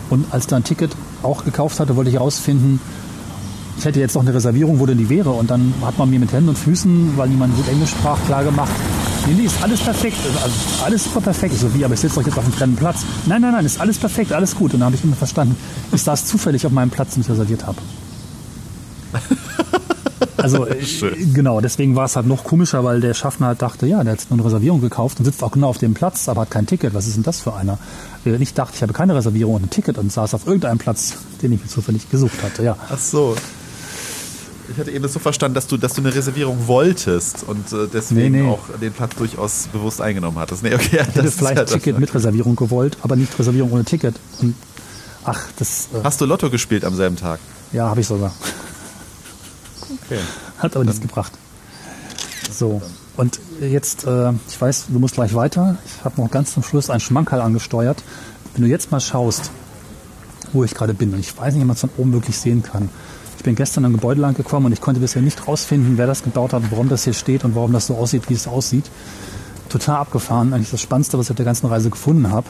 Und als ich dann ein Ticket auch gekauft hatte, wollte ich herausfinden, ich hätte jetzt noch eine Reservierung, wo denn die wäre. Und dann hat man mir mit Händen und Füßen, weil niemand gut Englisch sprach, klar gemacht, nee, nee, ist alles perfekt. Also alles super perfekt. So, wie, aber ich sitze doch jetzt auf einem fremden Platz. Nein, nein, nein, ist alles perfekt, alles gut. Und dann habe ich immer verstanden, ich saß zufällig auf meinem Platz, den ich reserviert habe. Also äh, Schön. genau, deswegen war es halt noch komischer, weil der Schaffner halt dachte, ja, der hat nur eine Reservierung gekauft und sitzt auch genau auf dem Platz, aber hat kein Ticket. Was ist denn das für einer? Während ich dachte, ich habe keine Reservierung und ein Ticket und saß auf irgendeinem Platz, den ich mir zufällig gesucht hatte. Ja, Ach so. Ich hatte eben das so verstanden, dass du, dass du eine Reservierung wolltest und äh, deswegen Nee, nee. auch den Platz durchaus bewusst eingenommen hattest. Nee, okay, ich hätte vielleicht Ticket mit Reservierung gewollt, aber nicht Reservierung ohne Ticket. Und ach, das äh, Hast du Lotto gespielt am selben Tag? ja, habe ich sogar. Okay. Hat aber nichts gebracht. So, und jetzt, äh, ich weiß, du musst gleich weiter. Ich habe noch ganz zum Schluss einen Schmankerl angesteuert. Wenn du jetzt mal schaust, wo ich gerade bin, und ich weiß nicht, ob man es von oben wirklich sehen kann. Ich bin gestern am Gebäude lang gekommen und ich konnte bisher nicht rausfinden, wer das gebaut hat, warum das hier steht und warum das so aussieht, wie es aussieht. Total abgefahren. Eigentlich das Spannendste, was ich auf der ganzen Reise gefunden habe.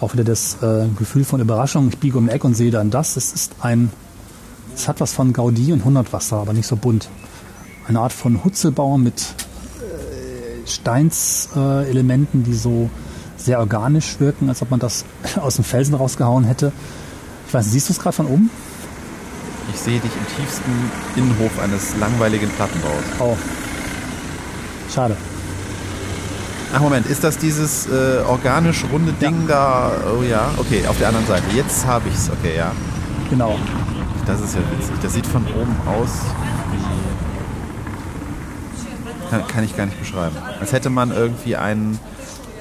Auch wieder das äh, Gefühl von Überraschung. Ich biege um ein Eck und sehe dann das. Es ist ein es hat was von Gaudí und Hundertwasser, aber nicht so bunt. Eine Art von Hutzelbau mit äh, Steinselementen, äh, die so sehr organisch wirken, als ob man das aus dem Felsen rausgehauen hätte. Ich weiß, siehst du es gerade von oben? Ich sehe dich im tiefsten Innenhof eines langweiligen Plattenbaus. Oh. Schade. Ach Moment, ist das dieses äh, organisch runde Ding da? Oh ja, okay, auf der anderen Seite. Jetzt habe ich's. Okay, ja. Genau. Das ist ja witzig. Das sieht von oben aus wie. Kann, kann ich gar nicht beschreiben. Als hätte man irgendwie einen,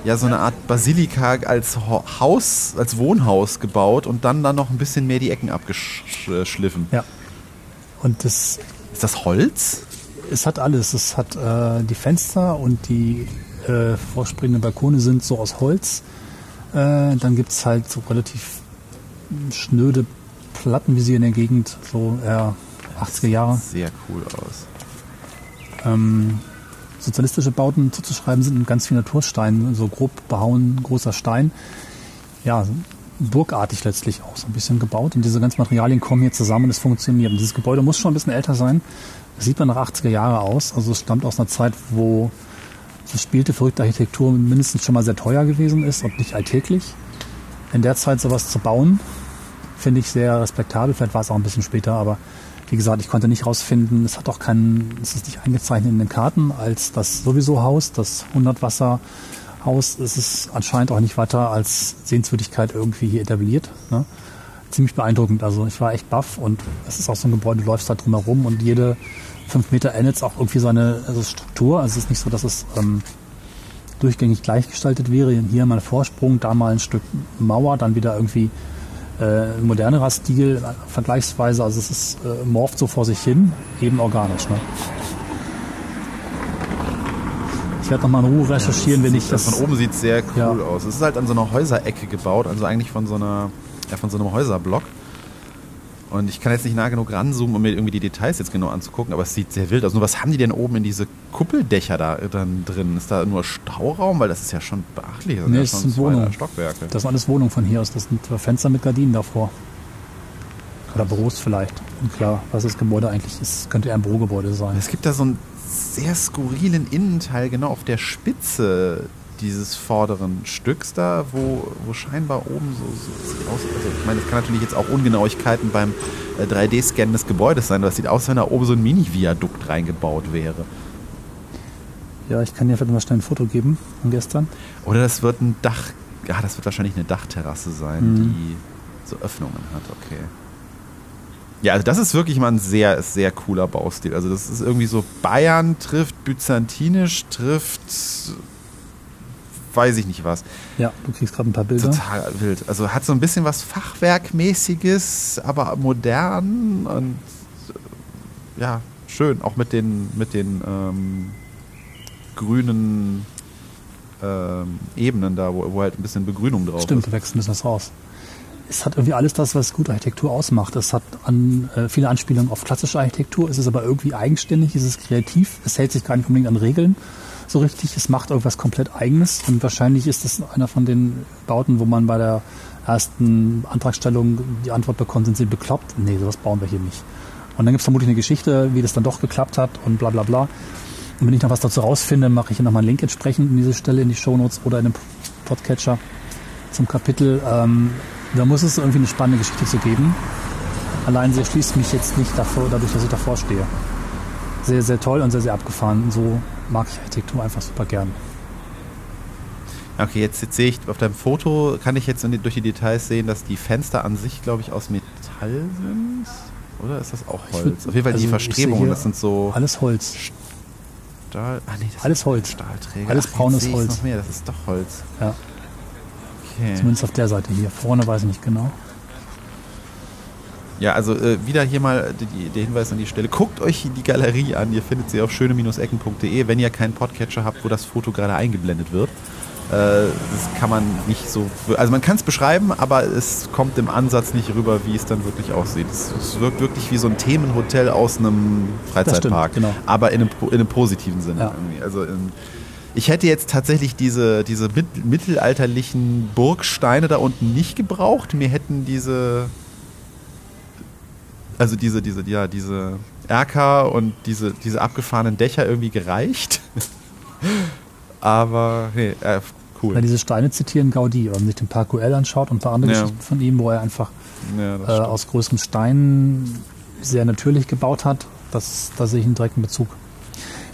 ja, so eine Art Basilika als Haus, als Wohnhaus gebaut und dann da noch ein bisschen mehr die Ecken abgeschliffen. Ja. Und das, Ist das Holz? es hat alles. Es hat äh, die Fenster und die äh, vorspringenden Balkone sind so aus Holz. Äh, dann gibt es halt so relativ schnöde Platten, wie sie in der Gegend, so eher 80er Jahre. Sehr cool aus. Ähm, sozialistische Bauten zuzuschreiben sind mit ganz viel Naturstein, so grob behauen, großer Stein. Ja, burgartig letztlich auch so ein bisschen gebaut. Und diese ganzen Materialien kommen hier zusammen und es funktioniert. Und dieses Gebäude muss schon ein bisschen älter sein. Das sieht man nach 80er Jahre aus. Also es stammt aus einer Zeit, wo verspielte, verrückte Architektur mindestens schon mal sehr teuer gewesen ist und nicht alltäglich. In der Zeit sowas zu bauen, finde ich sehr respektabel. Vielleicht war es auch ein bisschen später, aber wie gesagt, ich konnte nicht rausfinden, es hat auch keinen, es ist nicht eingezeichnet in den Karten als das sowieso Haus, das 100 Wasser Haus. Es ist anscheinend auch nicht weiter als Sehenswürdigkeit irgendwie hier etabliert. Ne? Ziemlich beeindruckend. Also ich war echt baff und es ist auch so ein Gebäude, du läufst da drum herum und jede fünf Meter ändert es auch irgendwie seine also Struktur. Also es ist nicht so, dass es ähm, durchgängig gleichgestaltet wäre. Hier mal Vorsprung, da mal ein Stück Mauer, dann wieder irgendwie äh, ein modernerer Stil vergleichsweise. Also es ist äh, morpht so vor sich hin, eben organisch. Ne? Ich werde nochmal in Ruhe recherchieren, wenn ich das das. von oben sieht sehr cool Ja. aus. Es ist halt an so einer Häuserecke gebaut, also eigentlich von so einer, ja, von so einem Häuserblock. Und ich kann jetzt nicht nah genug ranzoomen, um mir irgendwie die Details jetzt genau anzugucken, aber es sieht sehr wild aus. Nur was haben die denn oben in diese Kuppeldächer da dann drin? Ist da nur Stauraum? Weil das ist ja schon beachtlich. Das Nee, ja schon sind Wohnungen. Stockwerke. Das sind alles Wohnungen von hier aus. Das sind Fenster mit Gardinen davor. Oder Büros vielleicht. Und klar, was das Gebäude eigentlich ist, könnte eher ein Bürogebäude sein. Es gibt da so einen sehr skurrilen Innenteil, genau auf der Spitze dieses vorderen Stücks da, wo, wo scheinbar oben so, so sieht aus, also ich meine, das kann natürlich jetzt auch Ungenauigkeiten beim äh, 3D-Scannen des Gebäudes sein, aber es sieht aus, als wenn da oben so ein Mini-Viadukt reingebaut wäre. Ja, ich kann dir vielleicht mal schnell ein Foto geben von gestern. Oder das wird ein Dach, ja, das wird wahrscheinlich eine Dachterrasse sein, Mhm. die so Öffnungen hat, okay. Ja, also das ist wirklich mal ein sehr, sehr cooler Baustil. Also das ist irgendwie so Bayern trifft Byzantinisch, trifft weiß ich nicht was. Ja, du kriegst gerade ein paar Bilder. Total wild. Also hat so ein bisschen was Fachwerkmäßiges, aber modern und ja, schön. Auch mit den, mit den ähm, grünen ähm, Ebenen da, wo, wo halt ein bisschen Begrünung drauf Stimmt, ist. wächst ein bisschen was raus. Es hat irgendwie alles das, was gute Architektur ausmacht. Es hat an, äh, viele Anspielungen auf klassische Architektur. Es ist aber irgendwie eigenständig, es ist kreativ. Es hält sich gar nicht unbedingt an Regeln so richtig. Es macht irgendwas komplett Eigenes. Und wahrscheinlich ist das einer von den Bauten, wo man bei der ersten Antragstellung die Antwort bekommt, sind sie bekloppt? Nee, sowas bauen wir hier nicht. Und dann gibt es vermutlich eine Geschichte, wie das dann doch geklappt hat und bla bla bla. Und wenn ich noch was dazu rausfinde, mache ich hier nochmal einen Link entsprechend in diese Stelle in die Shownotes oder in den Podcatcher zum Kapitel. Ähm, da muss es irgendwie eine spannende Geschichte zu geben. Allein sie schließt mich jetzt nicht davor, dadurch, dass ich davor stehe. Sehr, sehr toll und sehr, sehr abgefahren. Und so mag ich Architektur einfach super gern. Okay, jetzt, jetzt sehe ich auf deinem Foto, kann ich jetzt die, durch die Details sehen, dass die Fenster an sich, glaube ich, aus Metall sind. Oder ist das auch Holz? würd- auf jeden Fall also die Verstrebungen, das sind so Alles Holz. Stahl. Ah, nee, das Alles Holz. Stahlträger. Alles jetzt braunes Holz. Noch mehr. Das ist doch Holz. Ja, Okay. zumindest auf der Seite hier. Vorne weiß ich nicht genau. Ja, also äh, wieder hier mal die, der Hinweis an die Stelle. Guckt euch die Galerie an. Ihr findet sie auf schöne-ecken.de, wenn ihr keinen Podcatcher habt, wo das Foto gerade eingeblendet wird. Äh, das kann man nicht so. Also man kann es beschreiben, aber es kommt im Ansatz nicht rüber, wie es dann wirklich aussieht. Es, es wirkt wirklich wie so ein Themenhotel aus einem Freizeitpark. genau. Aber in einem, in einem positiven Sinne. Ja. Irgendwie. Also in, ich hätte jetzt tatsächlich diese, diese mit, mittelalterlichen Burgsteine da unten nicht gebraucht. Mir hätten diese also diese, diese, ja, diese Erker und diese, diese abgefahrenen Dächer irgendwie gereicht. Aber nee, äh, cool. Weil diese Steine zitieren Gaudi, wenn man sich den Park Güell anschaut und ein paar andere Ja. Geschichten von ihm, wo er einfach ja, äh, aus größeren Steinen sehr natürlich gebaut hat. Das, da sehe ich einen direkten Bezug.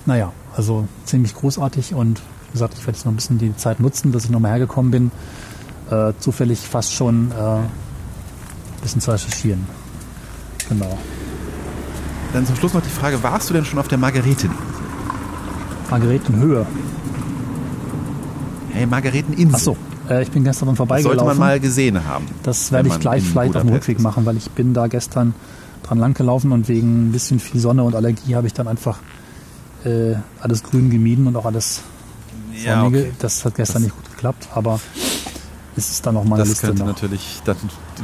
Naja, also ziemlich großartig und wie gesagt, ich werde jetzt noch ein bisschen die Zeit nutzen, dass ich nochmal hergekommen bin, äh, zufällig fast schon äh, ein bisschen zu recherchieren. Genau. Dann zum Schluss noch die Frage, warst du denn schon auf der Margareteninsel? Margaretenhöhe. Hey, Margareteninsel. Achso, äh, ich bin gestern dran Das vorbeigelaufen. sollte man mal gesehen haben. Das werde ich gleich vielleicht auf dem Rückweg ist. machen, weil ich bin da gestern dran langgelaufen und wegen ein bisschen viel Sonne und Allergie habe ich dann einfach äh, alles grün gemieden und auch alles Ja, sonnige. okay. Das hat gestern Das- nicht gut geklappt, aber es ist dann auf meiner Das Liste könnte noch. natürlich dann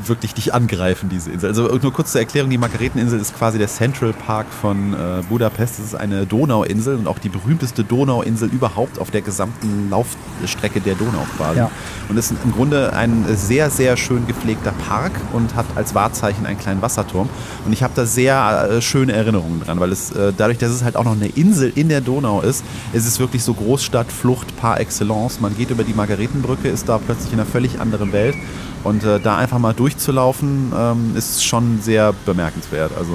wirklich dich angreifen, diese Insel. Also nur kurz zur Erklärung, die Margareteninsel ist quasi der Central Park von äh, Budapest. Es ist eine Donauinsel und auch die berühmteste Donauinsel überhaupt auf der gesamten Laufstrecke der Donau quasi. Ja. Und ist im Grunde ein sehr, sehr schön gepflegter Park und hat als Wahrzeichen einen kleinen Wasserturm. Und ich habe da sehr äh, schöne Erinnerungen dran, weil es äh, dadurch, dass es halt auch noch eine Insel in der Donau ist, ist es wirklich so Großstadtflucht par excellence. Man geht über die Margaretenbrücke, ist da plötzlich in einer völlig anderen Welt. Und äh, da einfach mal durchzulaufen, ähm, ist schon sehr bemerkenswert. Also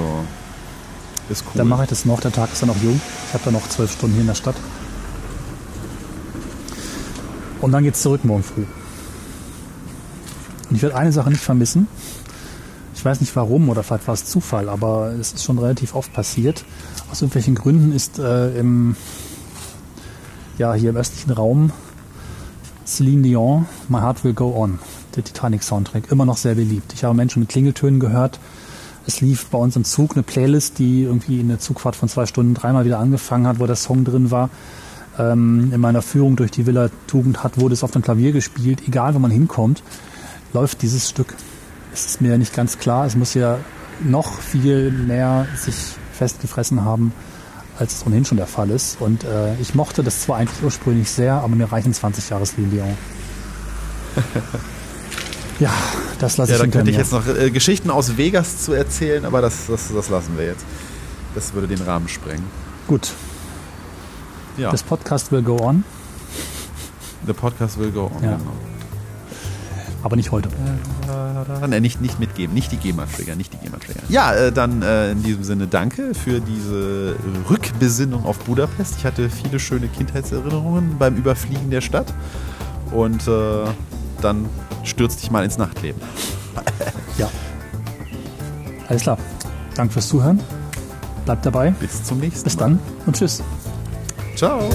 ist cool. Dann mache ich das noch. Der Tag ist dann noch jung. Ich habe dann noch zwölf Stunden hier in der Stadt. Und dann geht's zurück morgen früh. Und ich werde eine Sache nicht vermissen. Ich weiß nicht warum oder vielleicht war es Zufall, aber es ist schon relativ oft passiert. Aus irgendwelchen Gründen ist äh, im, ja, hier im östlichen Raum Celine Dion, My Heart Will Go On, der Titanic-Soundtrack, immer noch sehr beliebt. Ich habe Menschen mit Klingeltönen gehört. Es lief bei uns im Zug eine Playlist, die irgendwie in der Zugfahrt von zwei Stunden dreimal wieder angefangen hat, wo der Song drin war. Ähm, in meiner Führung durch die Villa Tugend hat, wurde es auf dem Klavier gespielt. Egal, wo man hinkommt, läuft dieses Stück. Es ist mir nicht ganz klar. Es muss ja noch viel mehr sich festgefressen haben, als es ohnehin schon der Fall ist. Und äh, ich mochte das zwar eigentlich ursprünglich sehr, aber mir reichen 20 Jahre Dion. Ja, das lasse ja, ich dann könnte ich jetzt noch äh, Geschichten aus Vegas zu erzählen, aber das, das, das lassen wir jetzt. Das würde den Rahmen sprengen. Gut, Ja, das Podcast will go on, the podcast will go on. Ja. Genau. aber nicht heute. Ne, nicht, nicht mitgeben, nicht die GEMA-Trigger, nicht die GEMA-Trigger. Ja, äh, dann äh, in diesem Sinne danke für diese Rückbesinnung auf Budapest. Ich hatte viele schöne Kindheitserinnerungen beim Überfliegen der Stadt. Und äh, dann stürz dich mal ins Nachtleben. Ja. Alles klar. Danke fürs Zuhören. Bleibt dabei. Bis zum nächsten Bis Mal. dann und tschüss. Ciao.